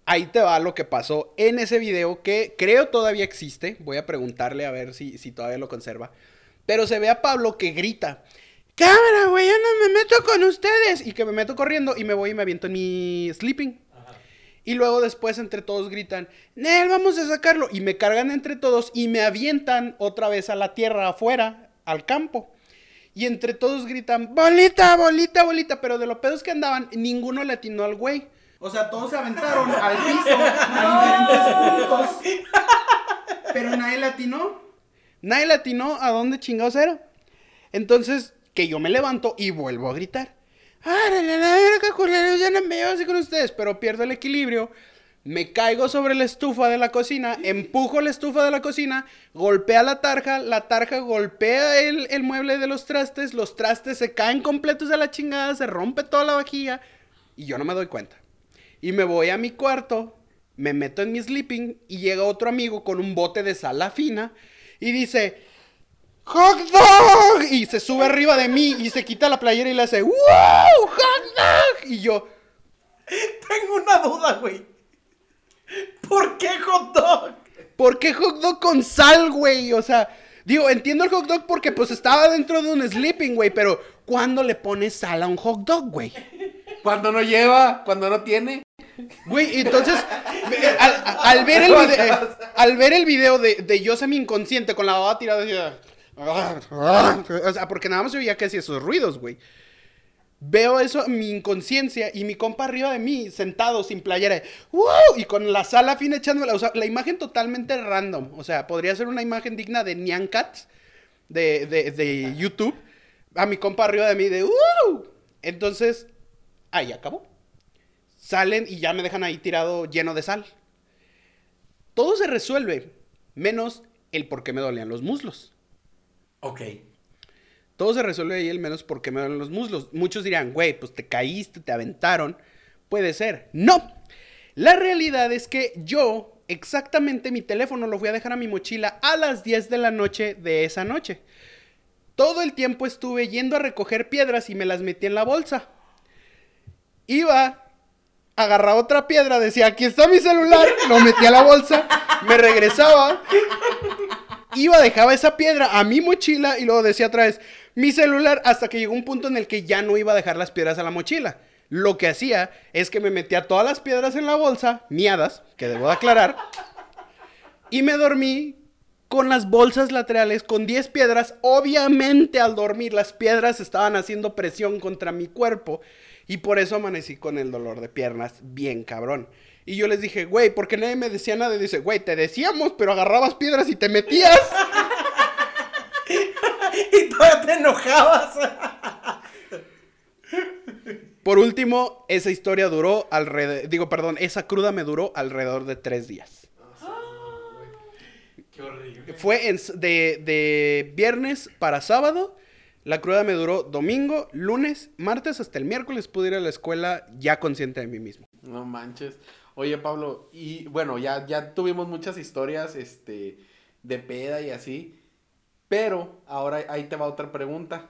Ahí te va lo que pasó en ese video que creo todavía existe. Voy a preguntarle a ver si, si todavía lo conserva. Pero se ve a Pablo que grita. Cámara, güey, yo no me meto con ustedes. Y que me meto corriendo y me voy y me aviento en mi sleeping. Y luego después entre todos gritan, Nel, vamos a sacarlo. Y me cargan entre todos y me avientan otra vez a la tierra afuera, al campo. Y entre todos gritan, bolita, bolita, bolita. Pero de los pedos que andaban, ninguno le atinó al güey. O sea, todos se aventaron al piso a diferentes puntos. Pero nadie latinó. Nadie latinó a dónde chingados era. Entonces, que yo me levanto y vuelvo a gritar. ¡Árale, la verga, culeros! Ya no me llevo así con ustedes. Pero pierdo el equilibrio. Me caigo sobre la estufa de la cocina, empujo la estufa de la cocina, golpea la tarja, la tarja golpea el, el mueble de los trastes, los trastes se caen completos de la chingada, se rompe toda la vajilla y yo no me doy cuenta. Y me voy a mi cuarto, me meto en mi sleeping y llega otro amigo con un bote de sala fina y dice, ¡Hot dog! Y se sube arriba de mí y se quita la playera y le hace, ¡Wow! ¡Hot dog! Y yo, Tengo una duda, güey. ¿Por qué hot dog? ¿por qué hot dog con sal, güey? O sea, digo, entiendo el hot dog porque pues estaba dentro de un sleeping, güey, pero ¿cuándo le pones sal a un hot dog, güey? Cuando no lleva, cuando no tiene. Güey, entonces, al, al ver el video, al ver el video de, de yo semi inconsciente con la baba tirada, decía, o sea, porque nada más se oía que hacía esos ruidos, güey. Veo eso mi inconsciencia y mi compa arriba de mí, sentado sin playera, ¡wow! y con la sala fina echándola, o sea, la imagen totalmente random, o sea, podría ser una imagen digna de Nyan Cats de, de, de YouTube, a mi compa arriba de mí de ¡wow! Entonces, ahí acabó. Salen y ya me dejan ahí tirado lleno de sal. Todo se resuelve, menos el por qué me dolían los muslos. Ok. Todo se resuelve ahí, el menos por qué me duelen los muslos. Muchos dirán, güey, pues te caíste, te aventaron. Puede ser. No. La realidad es que yo, exactamente mi teléfono lo fui a dejar a mi mochila a las 10 de la noche de esa noche. Todo el tiempo estuve yendo a recoger piedras y me las metí en la bolsa. Iba, agarraba otra piedra, decía, aquí está mi celular, lo metí a la bolsa, me regresaba, iba, dejaba esa piedra a mi mochila y luego decía otra vez, mi celular, hasta que llegó un punto en el que ya no iba a dejar las piedras a la mochila. Lo que hacía es que me metía todas las piedras en la bolsa, miadas, que debo de aclarar, y me dormí con las bolsas laterales con 10 piedras. Obviamente al dormir las piedras estaban haciendo presión contra mi cuerpo y por eso amanecí con el dolor de piernas bien cabrón. Y yo les dije, güey, ¿por qué nadie me decía nada? Y dice, güey, te decíamos, pero agarrabas piedras y te metías. Y todavía te enojabas. Por último, esa historia duró alrededor, digo, perdón, esa cruda me duró alrededor de tres días. Qué horrible. Fue en de, de viernes para sábado. La cruda me duró domingo, lunes, martes, hasta el miércoles pude ir a la escuela ya consciente de mí mismo. No manches. Oye, Pablo, y bueno, ya, ya tuvimos muchas historias, este, de peda y así. Pero ahora ahí te va otra pregunta.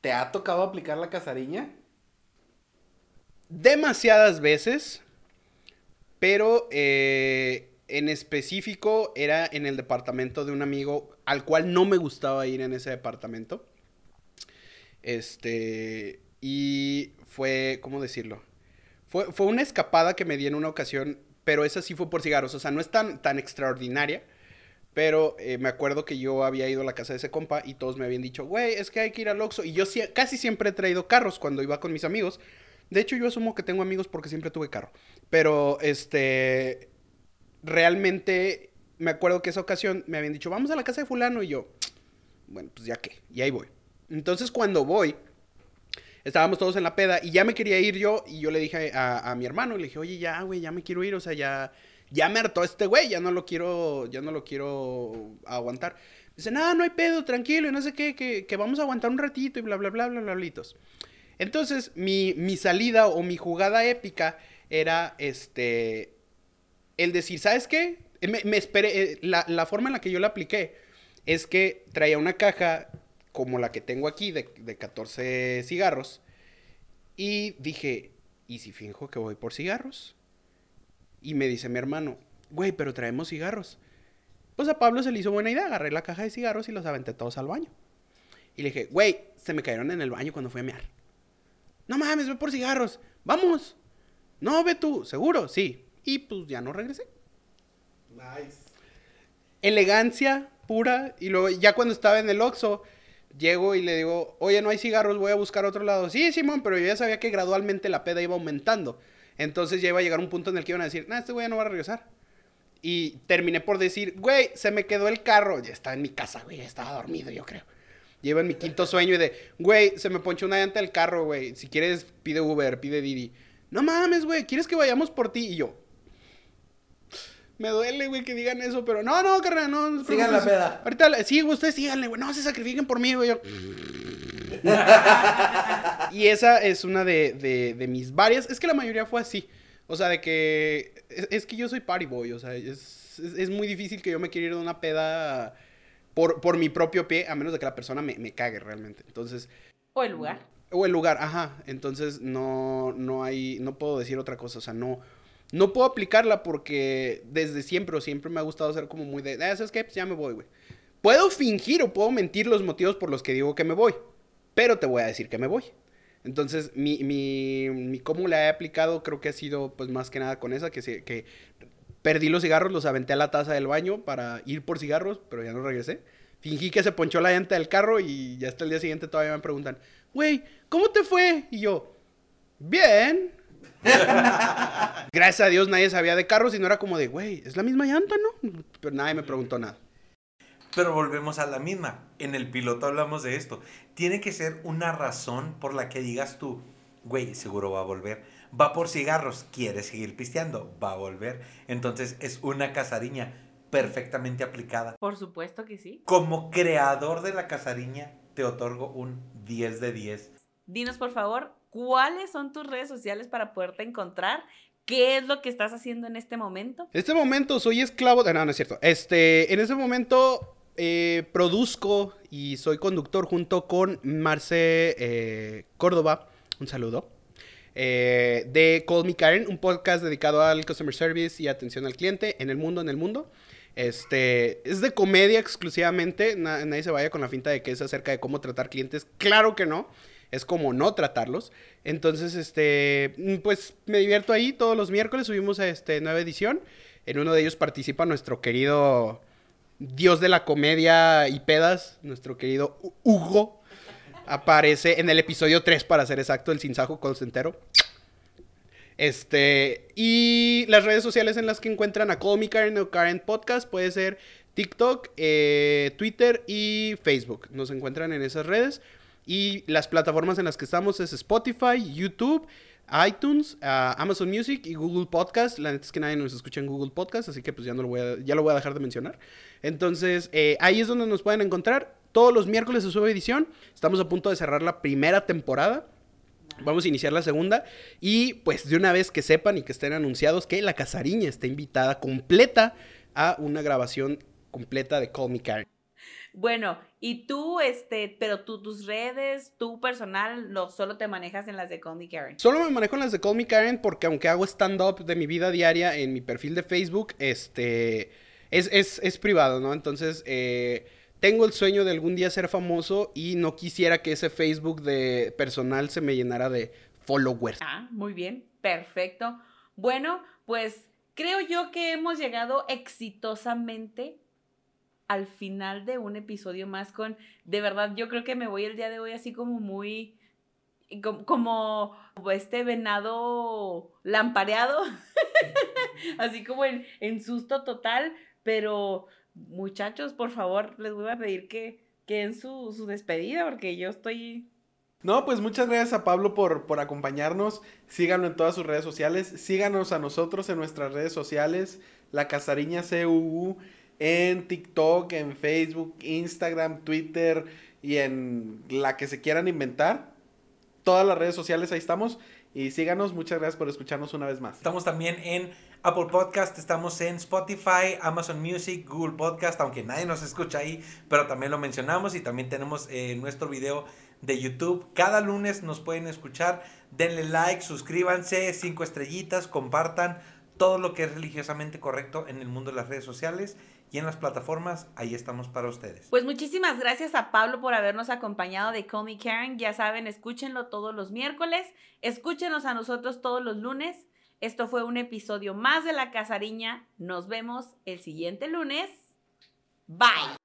¿Te ha tocado aplicar la casariña? Demasiadas veces, pero eh, en específico era en el departamento de un amigo al cual no me gustaba ir en ese departamento. Este, y fue, ¿cómo decirlo? Fue, fue una escapada que me di en una ocasión, pero esa sí fue por cigarros, o sea, no es tan, tan extraordinaria. Pero eh, me acuerdo que yo había ido a la casa de ese compa y todos me habían dicho, güey, es que hay que ir al Oxxo. Y yo casi siempre he traído carros cuando iba con mis amigos. De hecho, yo asumo que tengo amigos porque siempre tuve carro. Pero, este, realmente me acuerdo que esa ocasión me habían dicho, vamos a la casa de fulano. Y yo, bueno, pues ya qué, y ahí voy. Entonces, cuando voy, estábamos todos en la peda y ya me quería ir yo. Y yo le dije a, a mi hermano, le dije, oye, ya, güey, ya me quiero ir. O sea, ya, ya me hartó este güey, ya no lo quiero, ya no lo quiero aguantar. Dice, no, no hay pedo, tranquilo, y no sé qué, que, vamos a aguantar un ratito y bla, bla, bla, bla, bla, blitos. Entonces, mi, mi salida o mi jugada épica era, este, el decir, ¿sabes qué? Me, me esperé, eh, la, la forma en la que yo la apliqué es que traía una caja como la que tengo aquí de, de 14 cigarros y dije, ¿y si finjo que voy por cigarros? Y me dice mi hermano, güey, pero traemos cigarros. Pues a Pablo se le hizo buena idea, agarré la caja de cigarros y los aventé todos al baño. Y le dije, güey, se me cayeron en el baño cuando fui a mear. No mames, ve por cigarros. Vamos. No, ve tú. ¿Seguro? Sí. Y pues ya no regresé. Nice. Elegancia pura. Y luego ya cuando estaba en el Oxxo, llego y le digo, oye, no hay cigarros, voy a buscar otro lado. Sí, Simón, pero yo ya sabía que gradualmente la peda iba aumentando. Entonces ya iba a llegar un punto en el que iban a decir, nah, este güey no va a regresar. Y terminé por decir, güey, se me quedó el carro. Ya estaba en mi casa, güey, ya estaba dormido, yo creo. Llevo en mi quinto sueño y de, güey, se me ponchó una llanta del carro, güey. Si quieres, pide Uber, pide Didi. No mames, güey, ¿quieres que vayamos por ti? Y yo, me duele, güey, que digan eso, pero no, no, carnal, no. Sigan la peda. Ahorita, la- sí, güey, ustedes síganle, güey, no se sacrifiquen por mí, güey. Yo- y esa es una de, de, de mis varias. Es que la mayoría fue así. O sea, de que. Es, es que yo soy party boy. O sea, es, es, es muy difícil que yo me quiera ir de una peda por, por mi propio pie, a menos de que la persona me, me cague realmente. Entonces. O el lugar. O el lugar, ajá. Entonces no, no hay. No puedo decir otra cosa. O sea, no. No puedo aplicarla porque desde siempre o siempre me ha gustado ser como muy de. Ah, ¿sabes qué? Pues ya me voy, güey. Puedo fingir o puedo mentir los motivos por los que digo que me voy. Pero te voy a decir que me voy. Entonces, mi, mi, mi cómo la he aplicado creo que ha sido, pues, más que nada con esa, que, se, que perdí los cigarros, los aventé a la taza del baño para ir por cigarros, pero ya no regresé. Fingí que se ponchó la llanta del carro y ya hasta el día siguiente todavía me preguntan, güey, ¿cómo te fue? Y yo, bien. Gracias a Dios nadie sabía de carros y no era como de, güey, es la misma llanta, ¿no? Pero nadie me preguntó nada. Pero volvemos a la misma. En el piloto hablamos de esto. Tiene que ser una razón por la que digas tú, güey, seguro va a volver. Va por cigarros, quiere seguir pisteando, va a volver. Entonces es una casariña perfectamente aplicada. Por supuesto que sí. Como creador de la casariña, te otorgo un 10 de 10. Dinos, por favor, ¿cuáles son tus redes sociales para poderte encontrar? ¿Qué es lo que estás haciendo en este momento? En este momento soy esclavo. No, no es cierto. Este, en este momento eh, produzco y soy conductor junto con Marce eh, Córdoba. Un saludo. eh, de Call Me Karen, un podcast dedicado al customer service y atención al cliente en el mundo, en el mundo. Este, es de comedia exclusivamente. na- nadie se vaya con la finta de que es acerca de cómo tratar clientes. Claro que no. Es como no tratarlos. Entonces, este, mm, pues me divierto ahí. Todos los miércoles subimos a este nueva edición. En uno de ellos participa nuestro querido dios de la comedia y pedas, nuestro querido Hu- Hugo. Aparece en el episodio 3, para ser exacto, el Sinsajo Consentero. Este, y las redes sociales en las que encuentran a Call Me Podcast puede ser TikTok, eh, Twitter y Facebook. Nos encuentran en esas redes. Y las plataformas en las que estamos es Spotify, YouTube, iTunes, ah, Amazon Music y Google Podcast. La neta es que nadie nos escucha en Google Podcast, así que pues ya, no lo, voy a, ya lo voy a dejar de mencionar. Entonces, eh, ahí es donde nos pueden encontrar. Todos los miércoles se sube edición. Estamos a punto de cerrar la primera temporada. Vamos a iniciar la segunda. Y pues de una vez que sepan y que estén anunciados que la Casariña está invitada completa a una grabación completa de Call Me Karen. Bueno, y tú, este, pero tú, tus redes, tú personal, no, solo te manejas en las de Condy Karen. Solo me manejo en las de Call Me Karen porque aunque hago stand-up de mi vida diaria en mi perfil de Facebook, este, es, es, es privado, ¿no? Entonces, eh, tengo el sueño de algún día ser famoso y no quisiera que ese Facebook de personal se me llenara de followers. Ah, muy bien, perfecto. Bueno, pues creo yo que hemos llegado exitosamente al final de un episodio más con, de verdad, yo creo que me voy el día de hoy así como muy, como, como este venado lampareado, así como en, susto total, pero muchachos, por favor, les voy a pedir que, que en su, su despedida, porque yo estoy No, pues muchas gracias a Pablo por, por acompañarnos. Síganlo en todas sus redes sociales. Síganos a nosotros en nuestras redes sociales. La Casariña CUU en TikTok, en Facebook, Instagram, Twitter y en la que se quieran inventar. Todas las redes sociales ahí estamos. Y síganos. Muchas gracias por escucharnos una vez más. Estamos también en Apple Podcast, estamos en Spotify, Amazon Music, Google Podcast, aunque nadie nos escucha ahí, pero también lo mencionamos y también tenemos eh, nuestro video de YouTube. Cada lunes nos pueden escuchar. Denle like, suscríbanse, cinco estrellitas, compartan todo lo que es religiosamente correcto en el mundo de las redes sociales y en las plataformas. Ahí estamos para ustedes. Pues muchísimas gracias a Pablo por habernos acompañado de Call Me Karen. Ya saben, escúchenlo todos los miércoles, escúchenos a nosotros todos los lunes. Esto fue un episodio más de La Casariña. Nos vemos el siguiente lunes. Bye.